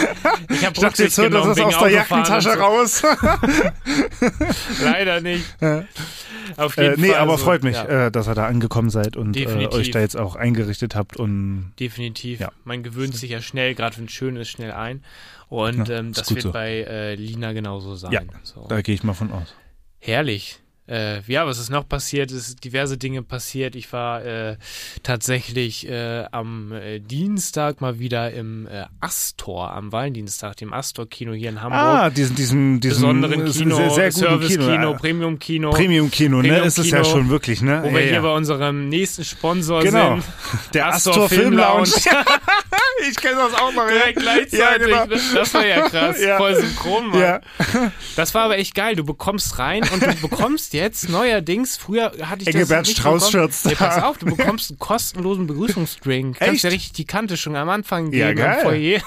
Ich habe Ich dachte jetzt, das genommen ist aus der Jackentasche und raus. So. Leider nicht. Ja. Auf Äh, jeden nee, Fall aber so, freut mich, ja. äh, dass ihr da angekommen seid und äh, euch da jetzt auch eingerichtet habt und Definitiv. Ja. Man gewöhnt sich ja schnell, gerade wenn es schön ist, schnell ein. Und ähm, das wird so. bei äh, Lina genauso sein. Ja, so. da gehe ich mal von aus. Herrlich. Äh, ja, was ist noch passiert? Es sind diverse Dinge passiert. Ich war äh, tatsächlich äh, am äh, Dienstag mal wieder im äh, Astor, am Valentinstag, dem Astor-Kino hier in Hamburg. Ah, diesen, diesen, diesen Besonderen Kino, sehr, sehr Service-Kino, Kino. Premium-Kino. Premium-Kino, ne? Ist es ja schon wirklich, ne? Wo ja, wir ja. hier bei unserem nächsten Sponsor Genau. sind. Der Astor Astor Film Lounge. Ich kenne das auch noch. Direkt gleichzeitig. Ja, genau. Das war ja krass. Voll synchron, Mann. Ja. Das war aber echt geil. Du bekommst rein und du bekommst jetzt neuerdings, früher hatte ich das Engelbert nicht Strauß-Shirts bekommen. Nee, pass auf, du bekommst einen kostenlosen Begrüßungsdrink. Kannst Echt? ja richtig die Kante schon am Anfang Ja, geben geil. im Foyer.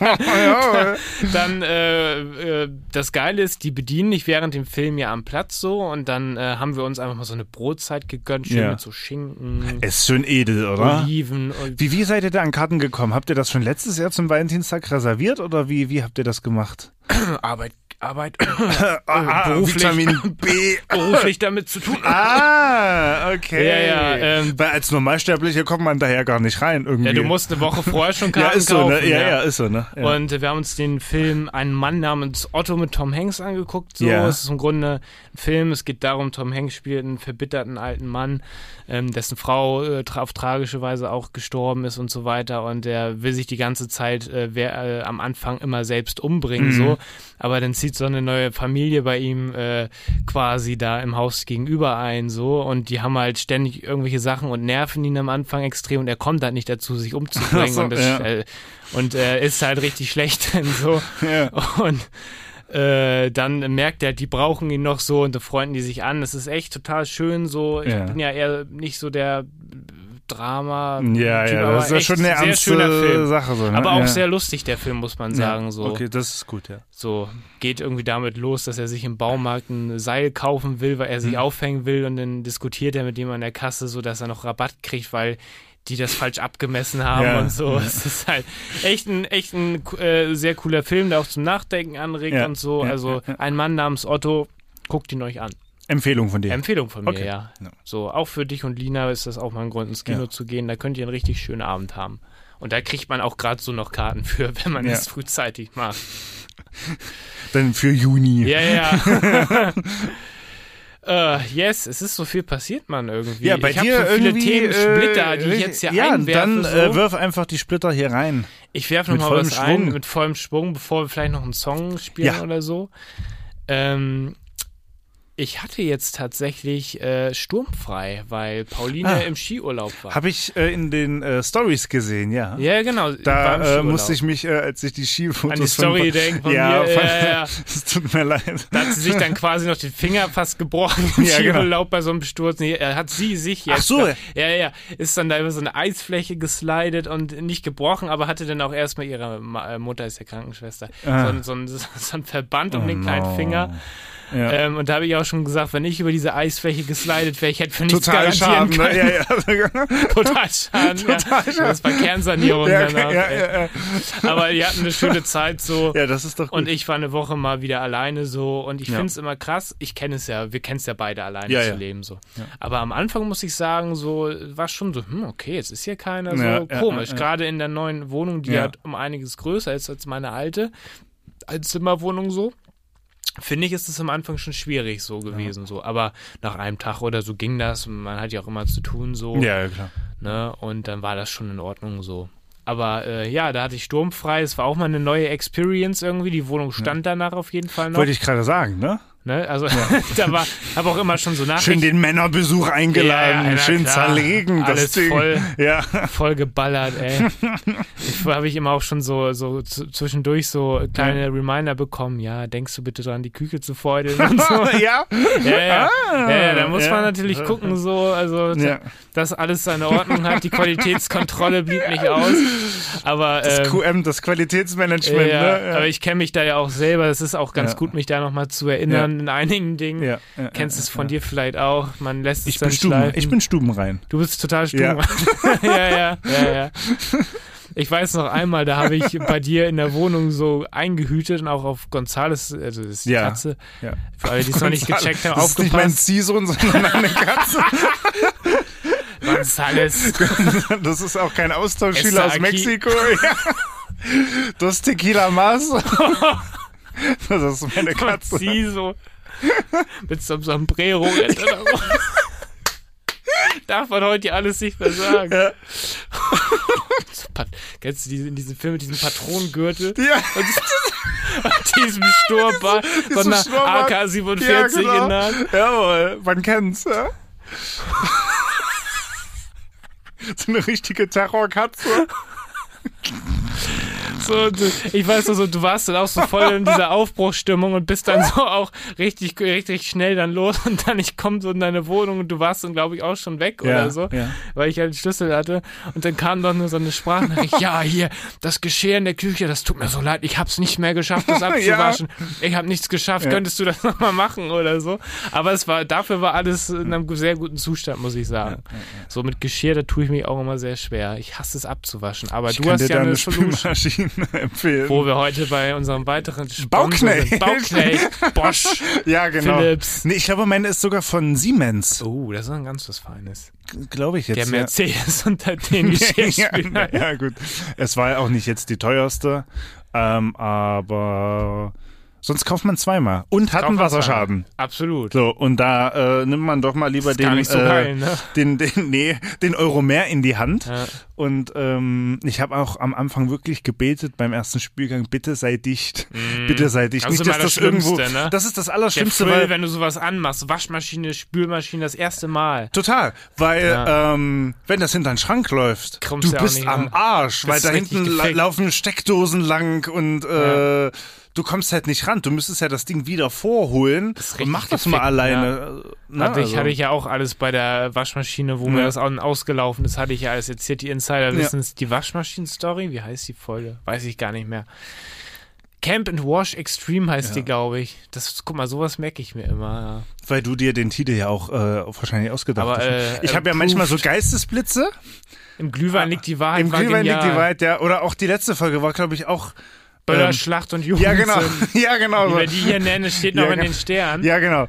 ja. Dann, äh, äh, das Geile ist, die bedienen dich während dem Film ja am Platz so und dann äh, haben wir uns einfach mal so eine Brotzeit gegönnt, schön Ja. mit so Schinken, Ist schön edel, oder? Oliven und Wie, wie seid ihr da an Karten gekommen? Habt ihr das schon letztes Jahr zum Valentinstag reserviert oder wie, wie habt ihr das gemacht? Arbeit, Arbeit, Ah, beruflich. Vitamin B. beruflich damit zu tun. Ah, okay. Ja, ja, ähm, Weil als Normalsterblicher kommt man daher gar nicht rein irgendwie. Ja, du musst eine Woche vorher schon Karten ja, ist so, kaufen. ne? Ja, ja, ist so, ne? Ja. Und äh, wir haben uns den Film Ein Mann namens Otto mit Tom Hanks angeguckt. So. Ja. Es ist im Grunde ein Film. Es geht darum, Tom Hanks spielt einen verbitterten alten Mann, ähm, dessen Frau äh, tra auf tragische Weise auch gestorben ist und so weiter. Und der will sich die ganze Zeit äh, wer, äh, am Anfang immer selbst umbringen. Mhm. So. Aber dann zieht so eine neue Familie bei ihm äh, quasi da im Haus gegenüber ein. So. Und die haben halt ständig irgendwelche Sachen und nerven ihn am Anfang extrem. Und er kommt halt nicht dazu, sich umzubringen. So, und das, ja. äh, und er ist halt richtig schlecht drin so. ja. Und äh, dann merkt er, die brauchen ihn noch so und da freunden die sich an. Das ist echt total schön so. Ich Ja. bin ja eher nicht so der Drama. Ja, Typ, ja, das ist ja schon eine ernste Film. Sache. So, ne? Aber auch ja. sehr lustig, der Film, muss man sagen. So. Okay, das ist gut, ja. so geht irgendwie damit los, dass er sich im Baumarkt ein Seil kaufen will, weil er sich Hm. aufhängen will und dann diskutiert er mit dem an der Kasse, so dass er noch Rabatt kriegt, weil die das falsch abgemessen haben Ja. und so. Es ist halt echt ein, echt ein äh, sehr cooler Film, der auch zum Nachdenken anregt Ja, und so. ja, also ja, ja. ein Mann namens Otto, guckt ihn euch an. Empfehlung von dir. Empfehlung von mir, Okay. ja. Ja. So, auch für dich und Lina ist das auch mal ein Grund, ins Kino Ja. zu gehen. Da könnt ihr einen richtig schönen Abend haben. Und da kriegt man auch gerade so noch Karten für, wenn man Ja. es frühzeitig macht. Dann für Juni. Ja, ja. Äh, yes, es ist so viel passiert, Mann, irgendwie. Ja, bei ich dir so viele irgendwie Themensplitter, die ich äh, jetzt hier ja, einwerfe. dann so. äh, wirf einfach die Splitter hier rein. ich werfe nochmal was vollem ein Schwung. mit vollem Schwung, bevor wir vielleicht noch einen Song spielen Ja. oder so. Ähm, ich hatte jetzt tatsächlich äh, sturmfrei, weil Pauline Ah. im Skiurlaub war. Habe ich äh, in den äh, Stories gesehen, ja. ja, genau. Da äh, musste ich mich, äh, als ich die Skifotos an die Story denken von ja, mir. von, Ja, ja, es tut mir leid. Da hat sie sich dann quasi noch den Finger fast gebrochen im Ja, genau. Skiurlaub bei so einem Sturz. Nee, hat sie sich jetzt. Ach so. Da, ja, ja. Ist dann da über so eine Eisfläche geslidet und nicht gebrochen, aber hatte dann auch erstmal ihre Ma äh, Mutter ist ja Krankenschwester. Ah. So, ein- so, ein, so ein Verband um Oh den kleinen no. Finger. Ja. Ähm, und da habe ich auch schon gesagt, wenn ich über diese Eisfläche geslidet wäre, ich hätte für nichts Total garantieren Schaden. Ne? können. Ja, ja. Total Schaden. Total ja. Schaden. Das war Kernsanierung Ja, danach. ja. Aber die hatten eine schöne Zeit so. ja, das ist doch gut. Und ich war eine Woche mal wieder alleine so und ich finde es immer krass. Ich kenne es ja, wir kennen es ja beide alleine zu leben so. Aber am Anfang muss ich sagen, so war schon so, hm, okay, jetzt ist hier keiner so komisch. Gerade in der neuen Wohnung, die Ja. um einiges größer ist als meine alte Einzimmerwohnung so. Finde ich, ist es am Anfang schon schwierig so gewesen, so. Aber nach einem Tag oder so ging das. Man hat ja auch immer zu tun, so. ja, ja, klar. Ne? Und dann war das schon in Ordnung so. Aber äh, ja, da hatte ich sturmfrei. Es war auch mal eine neue Experience irgendwie. Die Wohnung stand danach auf jeden Fall noch. Wollte ich gerade sagen, ne? Ne? Also da war, habe auch immer schon so Schön Nachrichten den Männerbesuch eingeladen, Ja, ja, schön klar. zerlegen, das Alles Ding. voll. Ja. voll geballert, ey. Ich habe ich immer auch schon so, so zwischendurch so kleine Reminder bekommen. Ja, denkst du bitte dran, die Küche zu feudeln und so. ja. Ja, ja. Ah, ja, ja, da muss ja. man natürlich gucken, so, also, Ja. dass alles seine Ordnung hat. Die Qualitätskontrolle blieb nicht aus. Aber, Das ähm, QM, das Qualitätsmanagement, ja, ne? aber ich kenne mich da ja auch selber. Es ist auch ganz Ja. gut, mich da nochmal zu erinnern in einigen Dingen. ja, ja, Kennst ja, es von dir vielleicht auch. Man lässt es Ich dann bin, Stuben, ich bin stubenrein. Du bist total stumm. Ja. Ja, ja, ja. Ich weiß noch einmal, da habe ich bei dir in der Wohnung so eingehütet und auch auf Gonzales, also das ist die Ja. Katze, Ja. für alle, die es noch nicht gecheckt haben, das ist nicht mein aufgepasst. Ziehsohn, sondern eine Katze. Gonzales. Das ist auch kein Austauschschüler aus. Mexiko. Ja. Dos Tequila más. Das ist meine Katze. Gonziso. Mit so einem Sombrero. er. Darf man heute alles nicht mehr sagen. Ja. So Kennst du diese, in diesem Film mit diesem Patronengürtel? Ja. Und diesem so Diesem einer Sturmbart. AK-47 Ja, genau. in der Hand. Jawohl, man kennt's, ja. So eine richtige Terrorkatze. So, du, ich weiß also, du warst dann auch so voll in dieser Aufbruchsstimmung und bist dann so auch richtig, richtig schnell dann los und dann ich komme so in deine Wohnung und du warst dann glaube ich auch schon weg Ja, oder so, ja. weil ich halt den Schlüssel hatte und dann kam doch nur so eine Sprachnachricht, ja hier, das Geschirr in der Küche, das tut mir so leid, ich hab's nicht mehr geschafft, das abzuwaschen, ich habe nichts geschafft, Ja. könntest du das nochmal machen oder so, aber es war, dafür war alles in einem sehr guten Zustand, muss ich sagen. So mit Geschirr, da tue ich mich auch immer sehr schwer, ich hasse es abzuwaschen, aber Ich du hast ja eine Solution. Empfehlen. Wo wir heute bei unserem weiteren Bauknecht. sind. Bauknecht, Bosch, ja, genau. Philips. Nee, ich glaube, meine ist sogar von Siemens. Oh, das ist ein ganz was Feines. Glaube ich jetzt. Der ja. Mercedes unter den ja, Geschirrspülern. ja, gut. Es war ja auch nicht jetzt die teuerste, ähm, aber sonst kauft man zweimal und hat einen Wasserschaden. zweimal. Absolut. So, und da äh, nimmt man doch mal lieber den, so äh, geil, ne? den, den, nee, den Euro mehr in die Hand. Ja. Und ähm, ich habe auch am Anfang wirklich gebetet beim ersten Spielgang, bitte sei dicht. Bitte sei dicht. Das ist nicht, dass das das irgendwo. Ne? Das ist das Der Allerschlimmste, Thrill, weil. wenn du sowas anmachst, Waschmaschine, Spülmaschine, das erste Mal. Total, weil Ja. ähm, wenn das hinter den Schrank läuft, Kommst du ja bist nicht am. Arsch, weil da hinten la laufen Steckdosen lang und äh, du kommst halt nicht ran. Du müsstest ja das Ding wieder vorholen ist und mach das mal gefickt, alleine. Ne? hatte, ich, Also- hatte ich ja auch alles bei der Waschmaschine, wo mir Ja. das auch ausgelaufen ist, hatte ich ja alles erzählt. Die Insider wissen es. Die Waschmaschinen-Story, wie heißt die Folge? Weiß ich gar nicht mehr. Camp and Wash Extreme heißt die, glaube ich. Das, guck mal, sowas merke ich mir immer. Weil du dir den Titel ja auch äh, wahrscheinlich ausgedacht Aber, hast. äh, ich habe ja manchmal so Geistesblitze. Im Glühwein liegt die Wahrheit. Im Glühwein liegt die. Wahrheit, ja. Oder auch die letzte Folge war, glaube ich, auch. Böller, ähm, Schlacht und Jugend. ja, genau. ja, genau. Wie so. wir die hier nennen, steht noch Ja, in genau. den Sternen. Ja, genau.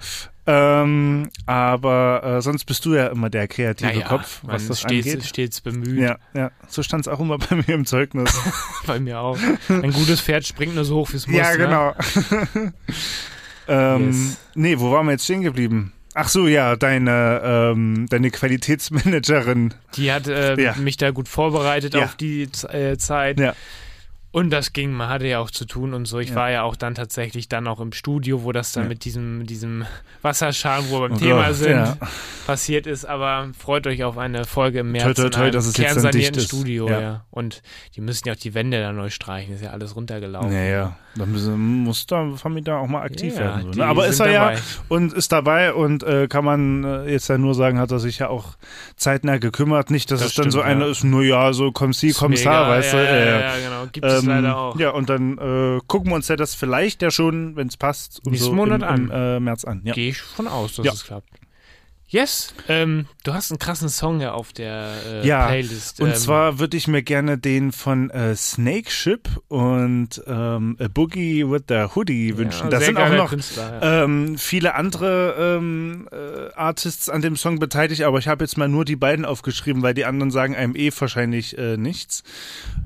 Ähm, aber äh, sonst bist du ja immer der kreative Naja, Kopf, was das stets, angeht. stets bemüht. Ja, ja. So stand es auch immer bei mir im Zeugnis. Bei mir auch. Ein gutes Pferd springt nur so hoch, wie es muss. ja, Ne? genau. ähm, Yes. Nee, wo waren wir jetzt stehen geblieben? Ach so, ja, deine, ähm, deine Qualitätsmanagerin. Die hat äh, Ja. mich da gut vorbereitet Ja. auf die äh, Zeit. Ja. Und das ging, man hatte ja auch zu tun und so. Ich Ja. war ja auch dann tatsächlich dann auch im Studio, wo das dann Ja. mit diesem, diesem Wasserschaden, wo wir beim Oh Thema Gott, sind, ja. passiert ist. Aber freut euch auf eine Folge im März Toi, toi, in toi, einem dass es jetzt dann dicht. Studio. Ja. Ja. Und die müssen ja auch die Wände da neu streichen. Ist ja alles runtergelaufen. Ja, ja. Dann müssen, muss da Family da auch mal aktiv Ja, werden. So, ne? Aber ist er ja dabei. und ist dabei und äh, kann man äh, jetzt ja nur sagen, hat er sich ja auch zeitnah gekümmert. Nicht, dass Das es dann so stimmt, eine ja. ist, nur ja, so komm sie, Ist komm mir sa, egal. weißt du. ja, äh, ja, ja, genau. Gibt ähm, leider auch. Ja, und dann äh, gucken wir uns ja das vielleicht ja schon, wenn es passt, und Nächsten so Monat im, an. im äh, März an. Ja. Gehe ich von aus, dass Ja. es klappt. Yes, ähm, du hast einen krassen Song ja auf der äh, Ja, Playlist. Und ähm, zwar würde ich mir gerne den von äh, Snake Ship und ähm, A Boogie with the Hoodie wünschen. ja, da sind auch noch Künstler, ja. ähm, viele andere ähm, äh, Artists an dem Song beteiligt, aber ich habe jetzt mal nur die beiden aufgeschrieben, weil die anderen sagen einem eh wahrscheinlich äh, nichts.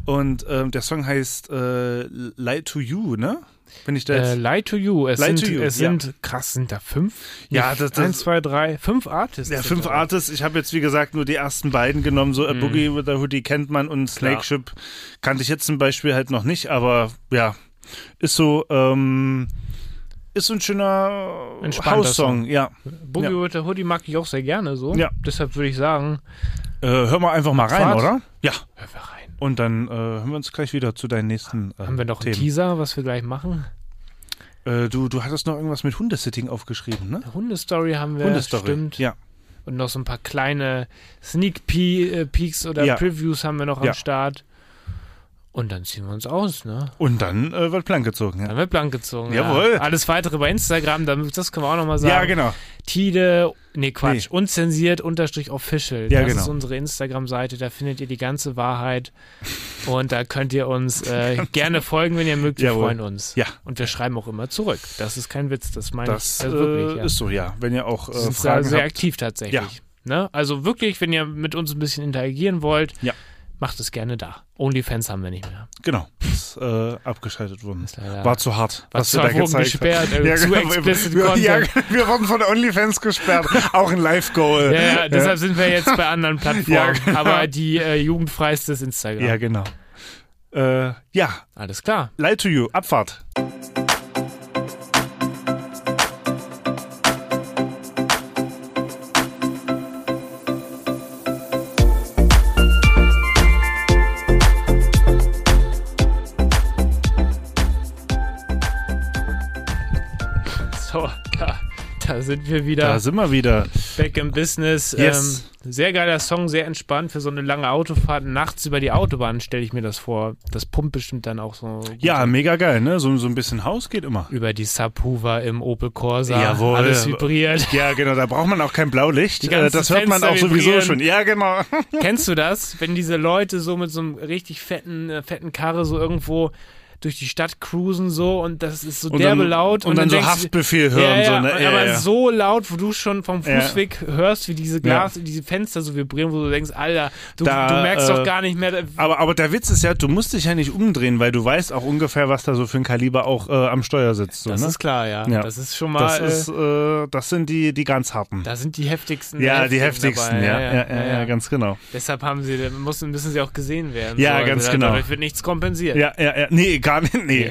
Und ähm, der Song heißt äh, Lie to You, ne? Bin ich da Äh, jetzt? Lie to You. Es Lie sind, to You, es ja. sind krass, sind da fünf? Ja, das- das- eins, zwei, drei, fünf Artists. ja, fünf. Artists. Ich habe jetzt, wie gesagt, nur die ersten beiden genommen. So A Mhm. Boogie with the Hoodie kennt man und Snake Klar. Ship kannte ich jetzt zum Beispiel halt noch nicht, aber ja, ist so, ähm, ist so ein schöner House-Song, ja. Boogie Ja. with the Hoodie mag ich auch sehr gerne so. Ja. Deshalb würde ich sagen, Äh, hör mal einfach mal rein, Fahrt. oder? Ja. hör wir rein. Und dann äh, hören wir uns gleich wieder zu deinen nächsten äh, Haben wir noch einen Themen. Teaser, was wir gleich machen? Äh, du, du hattest noch irgendwas mit Hundesitting aufgeschrieben, ne? Hundestory haben wir, Hundestory. stimmt. Ja. Und noch so ein paar kleine Sneak Pe äh, Peeks oder Ja. Previews haben wir noch Ja. am Start. Und dann ziehen wir uns aus, ne? Und dann äh, wird blank gezogen, ja. Dann wird blank gezogen. Jawohl. Ja. Alles weitere bei Instagram, das können wir auch nochmal sagen. Ja, genau. Tide, nee, Quatsch, Nee. unzensiert unterstrich official. Ja, das genau. ist unsere Instagram-Seite, da findet ihr die ganze Wahrheit. Und da könnt ihr uns äh, gerne folgen, wenn ihr mögt. Wir Jawohl. freuen uns. Ja. Und wir schreiben auch immer zurück. Das ist kein Witz, das meine Das ich äh, wirklich. äh, Ja. ist so, ja. Wenn ihr auch äh, sind Fragen sehr habt. aktiv tatsächlich. Ja. Ne? Also wirklich, wenn ihr mit uns ein bisschen interagieren wollt, Ja. Macht es gerne da. Onlyfans haben wir nicht mehr. Genau, ist äh, abgeschaltet worden. Ist War zu hart, War was zu wir da hart, wurden gezeigt gesperrt, haben. äh, zu genau, explicit wir, ja, wir wurden von OnlyFans gesperrt. Auch ein Live-Goal. Ja, ja, deshalb sind wir jetzt bei anderen Plattformen. Ja, genau. Aber die äh, jugendfreiste ist Instagram. Ja, genau. Äh, ja, Alles klar. Lie to You, Abfahrt. So, da, da sind wir wieder Da sind wir wieder. back in business. Yes. Ähm, sehr geiler Song, sehr entspannt für so eine lange Autofahrt. Nachts über die Autobahn stelle ich mir das vor. Das pumpt bestimmt dann auch so. Ja, mega geil, ne? So, so ein bisschen Haus geht immer. Über die Subwoofer im Opel Corsa. Jawohl. Alles vibriert. Ja, genau, da braucht man auch kein Blaulicht. Äh, das hört man Fenster auch sowieso vibrieren. schon. Ja, genau. Kennst du das? Wenn diese Leute so mit so einem richtig fetten, äh, fetten Karre so irgendwo durch die Stadt cruisen so und das ist so Und derbe dann, laut Und, dann, so denkst du- Haftbefehl hören. ja, ja, so, ne? ja, aber so laut, wo du schon vom. Fußweg hörst, wie diese Glas, diese Fenster so vibrieren, wo du denkst, Alter, du, Da, du merkst äh, doch gar nicht mehr. Aber, aber der Witz ist ja, du musst dich ja nicht umdrehen, weil du weißt auch ungefähr, was da so für ein Kaliber auch äh, am Steuer sitzt. So, das ne? ist klar, ja. Das ist schon mal. das, äh, ist, äh, das sind die, die ganz harten. da sind die heftigsten. ja, die heftigen heftigsten, ja, ja, ja, ganz genau. Deshalb haben sie, müssen, müssen sie auch gesehen werden. Ja, so. ganz also, genau. Dadurch wird nichts kompensiert. Ja, ja, ja. Nee, gar nicht. Nee.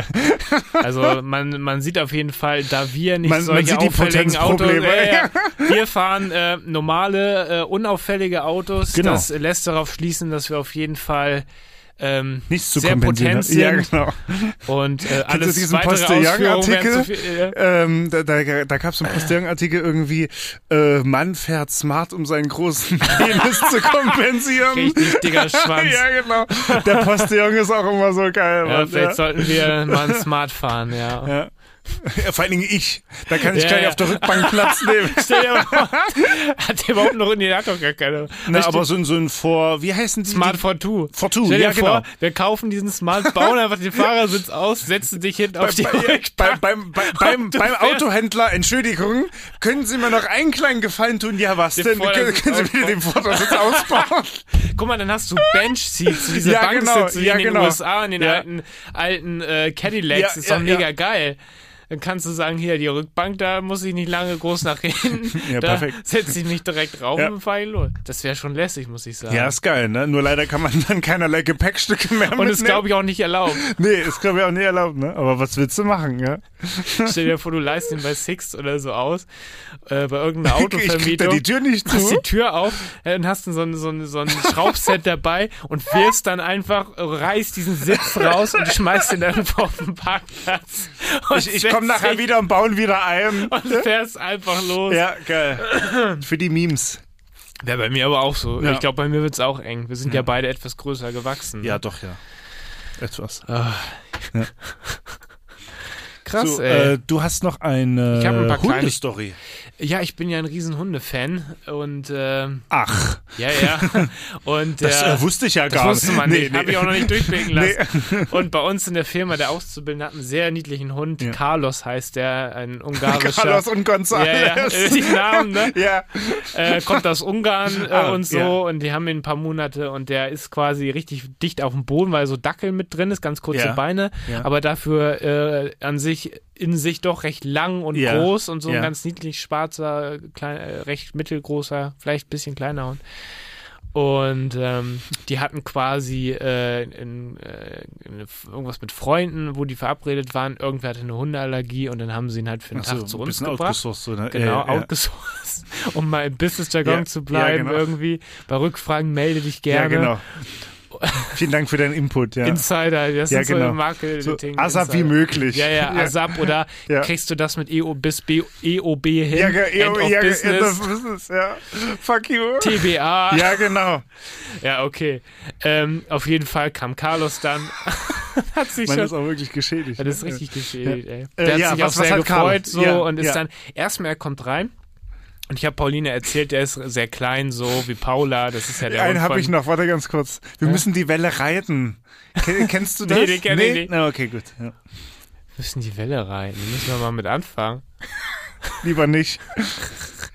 Also man, man sieht auf jeden Fall, da wir nicht Man- man solche die auffälligen Autos, äh, ja. wir fahren äh, normale, äh, unauffällige Autos. Genau. Das lässt darauf schließen, dass wir auf jeden Fall ähm, Nichts zu sehr kompensieren. potent sind Ja, genau. und äh, alles diesen weitere? Ausführungen viel, äh, Ähm, da da, da gab es einen Postillon-Artikel irgendwie, äh, Mann fährt smart, um seinen großen Penis zu kompensieren. richtig dicker Schwanz. ja, genau. Der Postillon ist auch immer so geil. Ja, Mann, vielleicht ja. sollten wir mal Smart fahren, ja. Ja. ja. Vor allen Dingen ich. Da kann ich Ja, gleich ja. auf der Rückbank Platz nehmen. Stell dir mal vor, hat der überhaupt noch in die hat doch gar keine. Na, aber so, ein- so ein vor, wie heißen die? Smart die, Fortwo. Fortwo, Stell dir ja, vor, genau. wir kaufen diesen Smart, bauen einfach den Fahrersitz aus, setzen dich hinten auf die bei, bei, beim, bei, beim, beim Autohändler, Entschuldigung, können Sie mir noch einen kleinen Gefallen tun? Ja, was Den denn? Können, können Sie mir den Vordersitz ausbauen? Guck mal, dann hast du Bench-Seats, so diese Ja, Banksitze genau, ja, in den genau. USA, in den alten, alten äh, Cadillacs. Ist doch mega geil. Dann kannst du sagen, hier, die Rückbank, da muss ich nicht lange groß nach hinten. Ja, da perfekt. setze ich mich direkt drauf Ja. ich los. Das wäre schon lässig, muss ich sagen. Ja, ist geil, ne? Nur leider kann man dann keinerlei Gepäckstücke mehr und ist, glaube ich, auch nicht erlaubt. Nee, ist glaube ich auch nicht erlaubt, ne? Aber was willst du machen, ja? Stell dir vor, du leist ihn bei Sixt oder so aus, äh, bei irgendeiner Autovermietung. die Tür nicht machst zu. die Tür auf äh, und hast dann so ein, so ein, so ein Schraubset dabei und wirfst dann einfach, äh, reißt diesen Sitz raus und schmeißt ihn irgendwo auf den Parkplatz. Und Ich, ich setzt komme nachher wieder und bauen wieder ein. Und fährst einfach los. Ja, geil. Für die Memes. Wäre bei mir aber auch so. Ja. Ich glaube, bei mir wird's auch eng. Wir sind ja beide etwas größer gewachsen. Ja, doch, ja. etwas. Ah. Krass, so, ey. äh, du hast noch eine Ich ein paar kleine- Hundestory. Ja, ich bin ja ein riesen Hunde-Fan und ähm, Ach, ja, ja. Und das äh, äh, wusste ich ja das gar wusste man Nee, nicht, nee. habe ich auch noch nicht durchblicken lassen. Nee. Und bei uns in der Firma, der Auszubildende hat einen sehr niedlichen Hund, Ja. Carlos heißt der, ein ungarischer. Carlos und Gonzales. ja, ja, äh, die Namen, ne? ja. äh, kommt aus Ungarn äh, Ah, und so ja. und die haben ihn ein paar Monate und der ist quasi richtig dicht auf dem Boden, weil so Dackel mit drin ist, ganz kurze Ja. Beine, aber dafür äh, an sich in sich doch recht lang und Ja. groß und so Ja. ein ganz niedlich schwarzer, klein, äh, recht mittelgroßer, vielleicht ein bisschen kleiner Hund. Und ähm, die hatten quasi äh, in, äh, in, irgendwas mit Freunden, wo die verabredet waren. Irgendwer hatte eine Hundeallergie und dann haben sie ihn halt für einen Ach so, Tag zu uns gebracht. so, ne? Genau, Äh, ja. outgesourced, um mal im Business-Jargon Ja, zu bleiben ja, genau. irgendwie. Bei Rückfragen melde dich Ja, gerne. genau. Vielen Dank für deinen Input, ja. Insider, das Ja, sind genau. so Marketing. so ASAP wie möglich. Ja, ja, ASAP oder Ja. kriegst du das mit EO bis B, EOB hin? Ja, ge- ja, End of ja, Business, Business, ja. Fuck you. TBA. Ja, genau. Ja, okay. Ähm, auf jeden Fall kam Carlos dann. hat sich Man schon. ist auch wirklich geschädigt. Ja, das ist richtig geschädigt, ey. Äh, Der hat ja, sich was- auch was sehr hat gefreut Carlos? so Ja, und ist ja. dann erstmal er kommt rein und ich habe Pauline erzählt, der ist sehr klein so wie Paula, das ist ja der Einen habe ich noch, warte ganz kurz. Wir Ja? müssen die Welle reiten. Ken, kennst du das? Nee, den kenn ich nicht. Na, okay, gut. Ja. müssen die Welle rein, da müssen wir mal mit anfangen. Lieber nicht.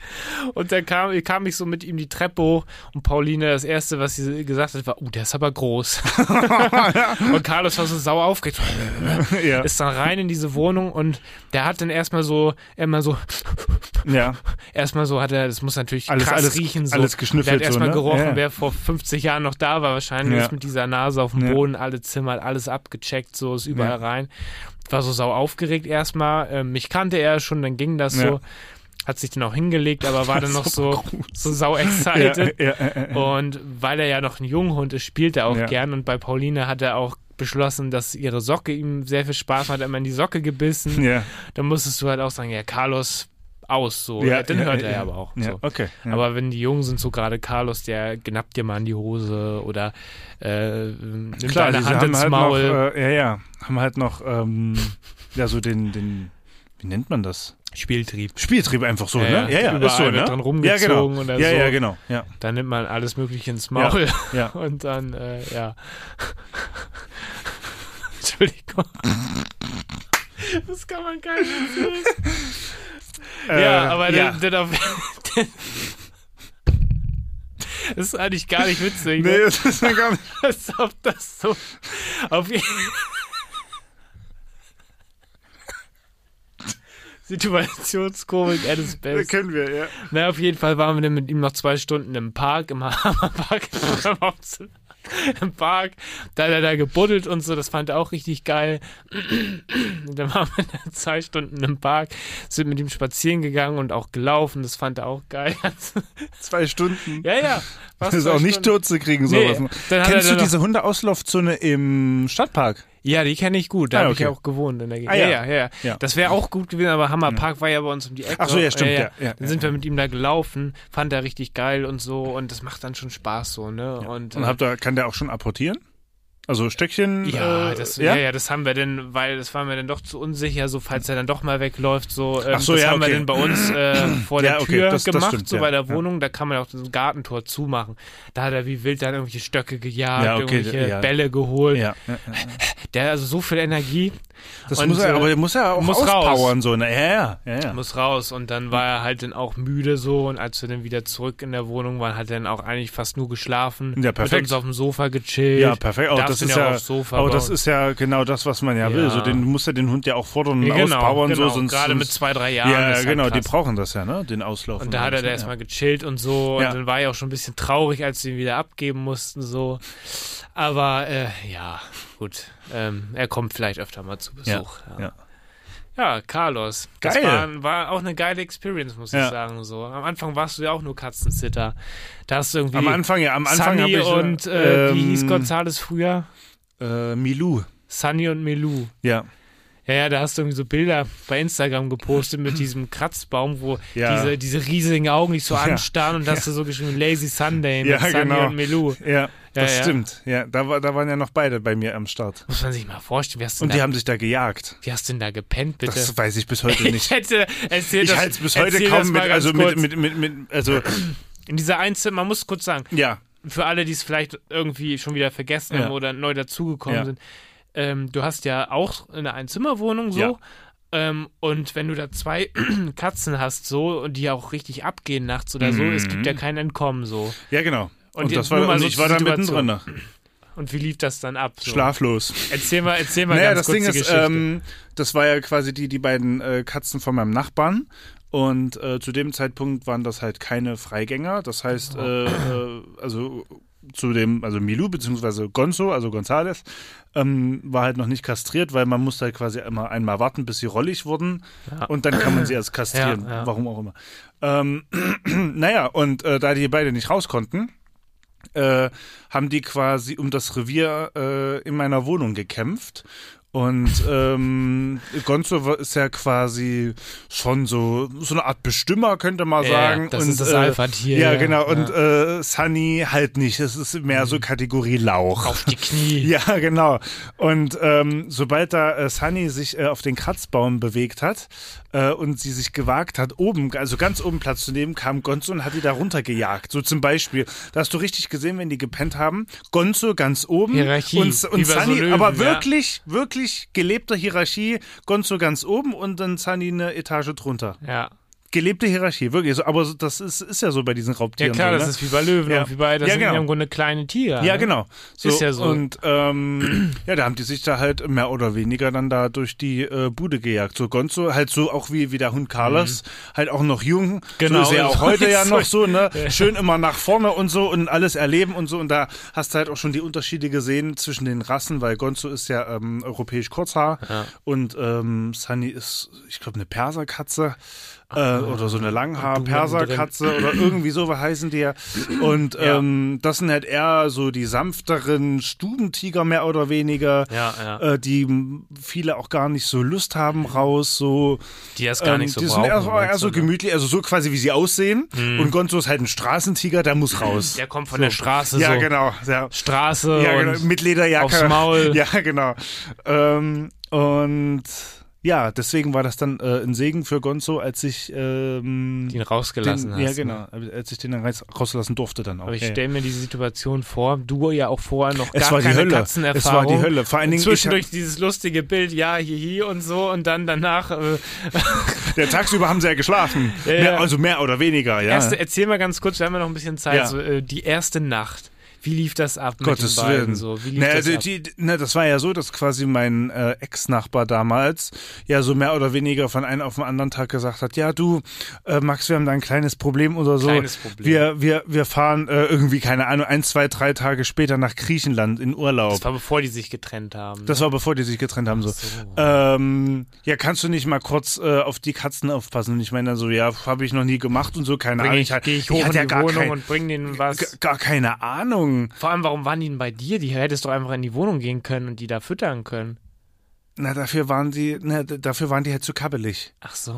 Und dann kam, kam ich so mit ihm die Treppe hoch und Pauline, das erste, was sie gesagt hat, war, uh, der ist aber groß. und Carlos war so sauer aufgeregt. ja. Ist dann rein in diese Wohnung und der hat dann erstmal so, immer so, ja. erstmal so hat er, das muss natürlich Alles- krass alles- riechen. So. alles geschnüffelt Der hat erstmal so, ne? gerochen, Ja, wer vor 50 Jahren noch da war, wahrscheinlich Ja. ist mit dieser Nase auf dem. Boden, alle Zimmer, alles abgecheckt, so ist überall rein. War so sau aufgeregt erstmal. Ähm, mich kannte er schon, dann ging das Ja. so. Hat sich dann auch hingelegt, aber war dann noch so, so sau excited. ja, ja, ja. Und weil er ja noch ein Junghund ist, spielt er auch gern. Und bei Pauline hat er auch beschlossen, dass ihre Socke ihm sehr viel Spaß macht, hat immer in die Socke gebissen. ja. Dann musstest du halt auch sagen, ja, Carlos aus, so. Ja, dann hört er ja. aber auch. Ja, So. okay. Aber wenn die Jungen sind, so gerade Carlos, der genappt dir mal in die Hose oder äh, nimmt Klar, deine Hand ins halt Maul. Noch, äh, ja, ja. Haben halt noch, ähm, ja, so den, den, wie nennt man das? Spieltrieb. Spieltrieb einfach so, Ja, ne? ja. Ja, ja, Überall ist so, ne? dran ja, genau. rumgezogen oder ja, so. ja, genau. Ja, Da nimmt man alles Mögliche ins Maul ja. und dann, äh, ja. Entschuldigung. Das kann man gar nicht ja, Äh, aber ja. dann, dann auf, Das ist eigentlich gar nicht witzig. Nee, Ne? das ist mir gar nicht. Als ob das so. Auf jeden Situationskomik at its best. Kennen wir, ja. Na, auf jeden Fall waren wir dann mit ihm noch zwei Stunden im Park, im Hammerpark. Im Park. Da hat er da gebuddelt und so, das fand er auch richtig geil. Und dann waren wir dann zwei Stunden im Park, sind mit ihm spazieren gegangen und auch gelaufen, das fand er auch geil. Zwei Stunden. ja, ja. Das fast ist auch nicht Stunden. tot zu kriegen, Nee, sowas. dann hat Kennst du diese Hundeauslaufzone im Stadtpark? Ja, die kenne ich gut. Da Ah, habe ich ja auch gewohnt in der Gegend. Ah, ja. ja, ja, ja. Ja. Das wäre auch gut gewesen, aber Hammerpark war ja bei uns um die Ecke. Ach so, ja, stimmt, ja, ja, Dann sind wir mit ihm da gelaufen, fand er richtig geil und so und das macht dann schon Spaß so, ne? Und, Und äh, habt ihr, kann der auch schon apportieren? Also Stöckchen? ja, äh, das, ja? ja? ja, das haben wir denn, weil das war mir dann doch zu unsicher, so falls er dann doch mal wegläuft, so. Ähm, Ach so, das ja, haben wir okay. dann bei uns äh, vor der Ja, okay, Tür das- das gemacht, stimmt, so bei der. Wohnung. Da kann man auch das Gartentor zumachen. Da hat er wie wild dann irgendwelche Stöcke gejagt, Ja, okay, irgendwelche. Bälle geholt. Der hat also so viel Energie. Das Und, muss er, äh, aber der muss ja auch muss auspowern, so, ne? Ja, ja, ja. muss raus und dann war er halt dann auch müde so und als wir dann wieder zurück in der Wohnung waren, hat er dann auch eigentlich fast nur geschlafen. Ja, Mit perfekt. uns auf dem Sofa gechillt. Ja, perfekt. Oh, Darfst das ist ja auch aufs Sofa aber das ist ja genau das, was man ja, Ja. will. So, den muss ja den Hund ja auch fordern und Ja, genau, auspowern, genau. so, sonst. Gerade sonst, mit zwei, drei Jahren. Ja, halt genau, die krass. brauchen das ja, ne? Den Auslauf. Und da hat er da alles, erstmal gechillt und so. Und dann war ich auch schon ein bisschen traurig, als wir ihn wieder abgeben mussten, so. Aber äh, ja, gut. Ähm, er kommt vielleicht öfter mal zu Besuch. Ja, ja. Ja, Carlos. Das Geil. war, war auch eine geile Experience, muss Ja. ich sagen. So. Am Anfang warst du ja auch nur Katzensitter. Da hast du irgendwie Am Anfang, ja, am Anfang Sunny habe ich. und äh, wie ähm, hieß Gonzales früher? Äh, Milou. Sunny und Melou. Ja. Ja, ja, da hast du irgendwie so Bilder bei Instagram gepostet mit diesem Kratzbaum, wo Ja. diese, diese riesigen Augen dich so Ja. anstarren und da hast du so geschrieben Lazy Sunday mit Ja, Sunny genau. und Melou. Ja, das ja. stimmt. Ja, da, war, da waren ja noch beide bei mir am Start. Muss man sich mal vorstellen, wie hast du Und denn die da, haben sich da gejagt. wie hast du denn da gepennt, bitte? Das weiß ich bis heute ich nicht. hätte erzählt, Ich halte es bis heute kaum mit, also mit, mit, mit, mit, also, In dieser Einzimmer, man muss kurz sagen, ja, für alle, die es vielleicht irgendwie schon wieder vergessen Ja. haben oder neu dazugekommen Ja. sind, ähm, du hast ja auch eine Einzimmerwohnung so. Ja. Ähm, und wenn du da zwei Katzen hast, so, und die auch richtig abgehen nachts oder so, es gibt ja Mhm. kein Entkommen so. ja, genau. Und Und, das war, und so ich war da mittendrin. Und wie lief das dann ab? So? Schlaflos. Erzähl mal, erzähl mal Naja, ganz das kurz Ding die ist, Geschichte. ähm, das war ja quasi die, die beiden äh, Katzen von meinem Nachbarn. Und äh, zu dem Zeitpunkt waren das halt keine Freigänger. Das heißt, äh, äh, also zu dem, also Milou beziehungsweise Gonzo, also Gonzales, ähm, war halt noch nicht kastriert, weil man musste halt quasi immer einmal warten, bis sie rollig wurden Ja. und dann kann man sie erst kastrieren, Ja, ja. warum auch immer. Ähm, naja, und äh, da die beide nicht raus konnten, äh, haben die quasi um das Revier äh, in meiner Wohnung gekämpft. Und ähm, Gonzo ist ja quasi schon so, so eine Art Bestimmer, könnte man Ja, sagen. das und, ist das äh, Alpha-Tier, Ja, ja. genau. Und Ja. äh, Sunny halt nicht. Es ist mehr so Kategorie Lauch. Auf die Knie. Ja, genau. Und ähm, sobald da äh, Sunny sich äh, auf den Kratzbaum bewegt hat äh, und sie sich gewagt hat, oben, also ganz oben Platz zu nehmen, kam Gonzo und hat die da runtergejagt. So zum Beispiel, da hast du richtig gesehen, wenn die gepennt haben, Gonzo ganz oben Hierarchie, und, und bei so Sunny, Löwen, aber ja. wirklich, wirklich gelebte Hierarchie, Gonzo ganz oben und dann Sunny eine Etage drunter. Ja. Gelebte Hierarchie, wirklich. Aber das ist, ist ja so bei diesen Ja Raubtieren. klar, so, das ne? ist wie bei Löwen Ja. und wie bei, das Ja, sind genau. ja im Grunde kleine Tiere. Ja, ne? genau. So, Ist ja so. Und ähm, ja, da haben die sich da halt mehr oder weniger dann da durch die äh, Bude gejagt. So Gonzo, halt so auch wie, wie der Hund Carlos, halt auch noch jung. Mhm. Genau, So ist er auch heute ja noch so. so, ne? Schön immer nach vorne und so und alles erleben und so. Und da hast du halt auch schon die Unterschiede gesehen zwischen den Rassen, weil Gonzo ist ja ähm, europäisch Kurzhaar Ja. und ähm, Sunny ist, ich glaube, eine Perserkatze. Äh, oder so eine Langhaar-Perserkatze oder irgendwie so heißen die ja. Und Ja. ähm, das sind halt eher so die sanfteren Stubentiger mehr oder weniger, Ja, ja. äh, die viele auch gar nicht so Lust haben raus, so Die das gar nicht so die brauchen. sind eher, so- eher so ne? gemütlich, also so quasi wie sie aussehen. Und Gonzo ist halt ein Straßentiger, der muss raus. Der kommt von der Straße ja, so. genau. Ja, Straße ja, genau. Mit Lederjacke. aufs Maul. Ja, genau. Ähm, und ja, deswegen war das dann äh, ein Segen für Gonzo, als ich ähm, ihn rausgelassen den, hast. Ja, ne? genau. Als ich den dann raus- rauslassen durfte dann auch. Aber ich ja, ja. stelle mir diese Situation vor, du ja auch vorher noch gar keine Hölle. Katzenerfahrung. Es war die Hölle. Vor allen Dingen, Zwischendurch dieses lustige Bild, ja, hihi und so und dann danach. Äh, Der tagsüber haben sie ja geschlafen. Ja, ja. Mehr, also mehr oder weniger, ja. erste, erzähl mal ganz kurz, wir haben ja noch ein bisschen Zeit. Ja. So, äh, die erste Nacht. Wie lief das ab mit Gottes den beiden? Willen. So? Wie lief Na, das ab? die, na, das war ja so, dass quasi mein äh, Ex-Nachbar damals ja so mehr oder weniger von einem auf den anderen Tag gesagt hat, ja du, äh, Max, wir haben da ein kleines Problem oder so. Kleines Problem. Wir, wir, wir fahren äh, irgendwie, keine Ahnung, ein, zwei, drei Tage später nach Griechenland in Urlaub. das war bevor die sich getrennt haben. Das war bevor die sich getrennt haben. So. so. Ähm, ja, kannst du nicht mal kurz äh, auf die Katzen aufpassen? Und ich meine dann so, ja, habe ich noch nie gemacht und so, keine Bring Ahnung. ich, geh ich hoch hatte in ja die gar, Wohnung kein, und bring denen was. g- gar keine Ahnung. Vor allem, warum waren die denn bei dir? Die hättest doch einfach in die Wohnung gehen können und die da füttern können. Na, dafür waren die, na, dafür waren die halt zu kabbelig. Ach so.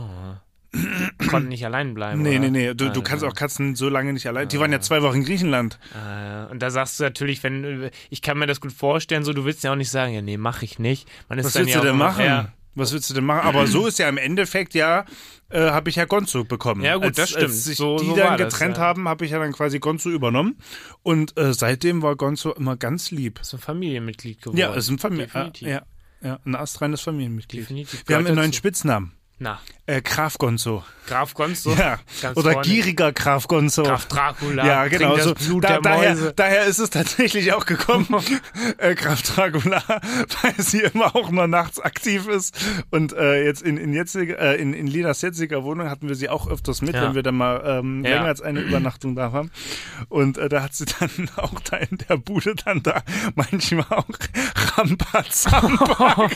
Konnten nicht allein bleiben. Nee, oder? nee, nee. Du, Ah, du kannst ja. auch Katzen so lange nicht allein. Die waren ja zwei Wochen in Griechenland. Ah, Und da sagst du natürlich, wenn ich kann mir das gut vorstellen, so du willst ja auch nicht sagen, ja nee, mach ich nicht. Man ist Was willst ja du denn machen? Ja, Was willst du denn machen? Aber so ist ja im Endeffekt ja, äh, habe ich ja Gonzo bekommen. Ja, gut, als, das stimmt. Als sich So- die so dann war das, getrennt ja. haben, habe ich ja dann quasi Gonzo übernommen. Und äh, seitdem war Gonzo immer ganz lieb. ist ein Familienmitglied geworden. Ja, ist ein Familie. Definitiv. Ja, ja, ein astreines Familienmitglied. Definitiv. Wir haben einen neuen. Spitznamen. Na, Äh, Graf Gonzo. Graf Gonzo. Ja. Ganz Oder vorne. gieriger Graf Gonzo. Graf Dracula. Ja, genau. So, das Blut da, der daher, Mäuse. daher ist es tatsächlich auch gekommen, äh, Graf Dracula, weil sie immer auch nur nachts aktiv ist. Und äh, jetzt in, in, jetzige, äh, in, in Linas jetziger Wohnung hatten wir sie auch öfters mit, Ja. wenn wir dann mal ähm, Ja. länger als eine Übernachtung da waren. Und äh, da hat sie dann auch da in der Bude dann da manchmal auch Rambazamba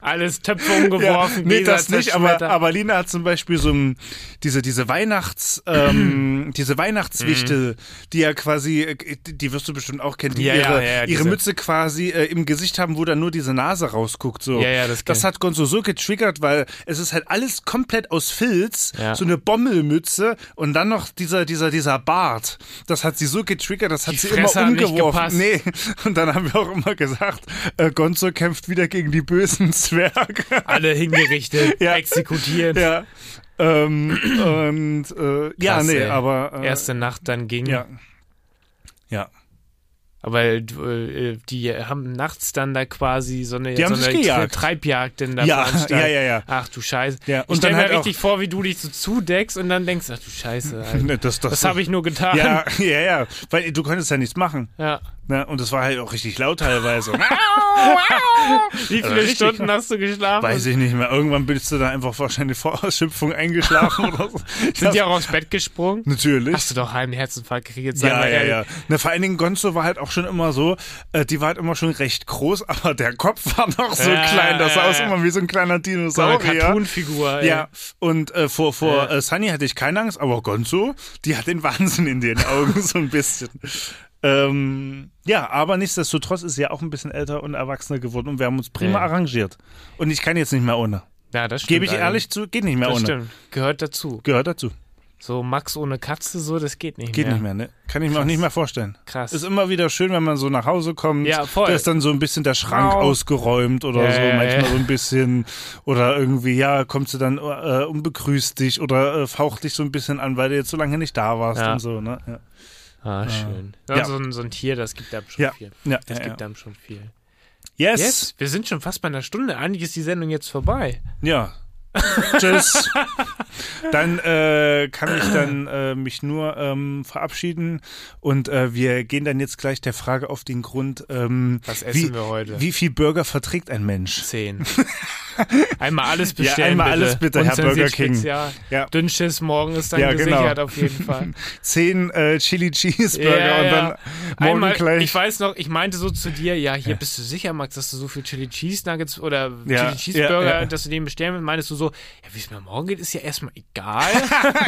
Alles Töpfe umgeworfen. nee, Gläser das nicht, aber aber, Wetter. aber Lina hat zum Beispiel so ein, diese, diese Weihnachts, ähm, diese Weihnachtswichtel, die ja quasi, äh, die wirst du bestimmt auch kennen, die Ja, ihre, ja, ja, ihre Mütze quasi äh, im Gesicht haben, wo dann nur diese Nase rausguckt. So. Ja, ja, das das hat Gonzo so getriggert, weil es ist halt alles komplett aus Filz, so eine Bommelmütze und dann noch dieser, dieser, dieser Bart. Das hat sie so getriggert, das hat Die sie Fresse immer umgeworfen. Nee. Und dann haben wir auch immer gesagt, äh, Gonzo kämpft wieder gegen die bösen Zwerge. Alle hingerichtet, Ja. Exekutiert. Ja. Ähm, und äh, ja, nee, ey. aber äh, Erste Nacht dann ging. ja. Ja. Aber äh, die haben nachts dann da quasi so eine, Die haben so eine. Treibjagd denn da Ja, ja, ja, ja. Ach du Scheiße. Ja, ich und stell dann mir halt richtig vor, wie du dich so zudeckst und dann denkst, ach du Scheiße, Alter. Ne, Das, das, das habe ich nur getan. Ja, ja, ja. Weil du konntest ja nichts machen. Ja. Ne? Und es war halt auch richtig laut teilweise. Wie viele richtig Stunden hast du geschlafen? Weiß ich nicht mehr. Irgendwann bist du da einfach wahrscheinlich vor Ausschöpfung eingeschlafen oder so. Sind die auch aufs Bett gesprungen? Natürlich. Hast du doch einen Herzinfarkt gekriegt, sei Ja, mal ja, ehrlich. ja. Ne, vor allen Dingen Gonzo war halt auch schon immer so, äh, die war halt immer schon recht groß, aber der Kopf war noch so Ja, klein. Das sah ja, aus ja. immer wie so ein kleiner So eine Dinosaurier. Cartoon-Figur. Ja, und äh, vor, vor Ja. äh, Sunny hatte ich keine Angst, aber Gonzo, die hat den Wahnsinn in den Augen so ein bisschen. Ähm, ja, aber nichtsdestotrotz ist sie ja auch ein bisschen älter und erwachsener geworden und wir haben uns prima Ja. arrangiert. Und ich kann jetzt nicht mehr ohne. Ja, das stimmt. Gebe ich ehrlich zu, geht nicht mehr Das ohne. stimmt. Gehört dazu. Gehört dazu. So Max ohne Katze, so, das geht nicht Geht mehr. nicht mehr, ne? Kann ich mir auch nicht mehr vorstellen. Krass. Ist immer wieder schön, wenn man so nach Hause kommt. Ja, voll. Da ist dann so ein bisschen der Schrank Wow. ausgeräumt oder Ja, so, ja, manchmal ja. so ein bisschen. Oder irgendwie, ja, kommt sie dann äh, und begrüßt dich oder äh, faucht dich so ein bisschen an, weil du jetzt so lange nicht da warst und so, ne? Ja. Ah, schön. Ja. So, ein, so ein Tier, das gibt einem schon Ja. viel. Ja, Das ja, gibt ja. einem schon viel. Yes. Yes, wir sind schon fast bei einer Stunde. Eigentlich ist die Sendung jetzt vorbei. Ja. Tschüss. dann äh, kann ich dann äh, mich nur ähm, verabschieden und äh, wir gehen dann jetzt gleich der Frage auf den Grund, ähm, Was essen wie, wir heute? wie viel Burger verträgt ein Mensch? Zehn. einmal alles bestellen. einmal bitte. alles bitte, Herr Burger King. Spezial. Ja. Dünnschiss morgen ist dann Ja, genau. gesichert auf jeden Fall. Zehn äh, Chili Cheeseburger Ja, und ja. dann morgen Einmal, gleich. ich weiß noch, ich meinte so zu dir, ja, hier bist du sicher, Max, dass du so viel Chili Cheese Nuggets oder Ja, Chili Cheeseburger, ja, ja. dass du den bestellen willst, meintest du so, ja, wie es mir morgen geht, ist ja erstmal egal.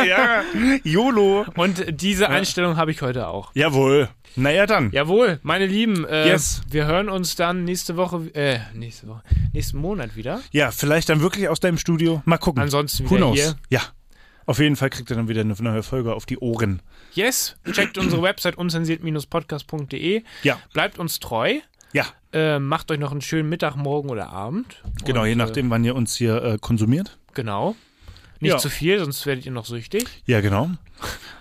ja, YOLO. Und diese Einstellung habe ich heute auch. Jawohl. Naja dann. Jawohl, meine Lieben, äh, Yes. wir hören uns dann nächste Woche, äh, nächste Woche, nächsten Monat wieder. Ja, vielleicht dann wirklich aus deinem Studio. Mal gucken. Ansonsten Who wieder knows? hier. Ja. Auf jeden Fall kriegt ihr dann wieder eine neue Folge auf die Ohren. Yes, checkt unsere Website unzensiert-podcast.de. Ja. Bleibt uns treu. Ja. Äh, macht euch noch einen schönen Mittag, Morgen oder Abend. Genau, Und, je äh, nachdem, wann ihr uns hier äh, konsumiert. Genau. Nicht Ja. zu viel, sonst werdet ihr noch süchtig. Ja, genau.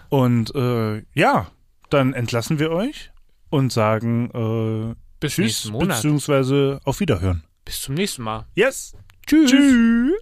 Und äh, ja, dann entlassen wir euch und sagen äh, Bis Tschüss, nächsten Monat. beziehungsweise auf Wiederhören. Bis zum nächsten Mal. Yes. Tschüss. Tschüss.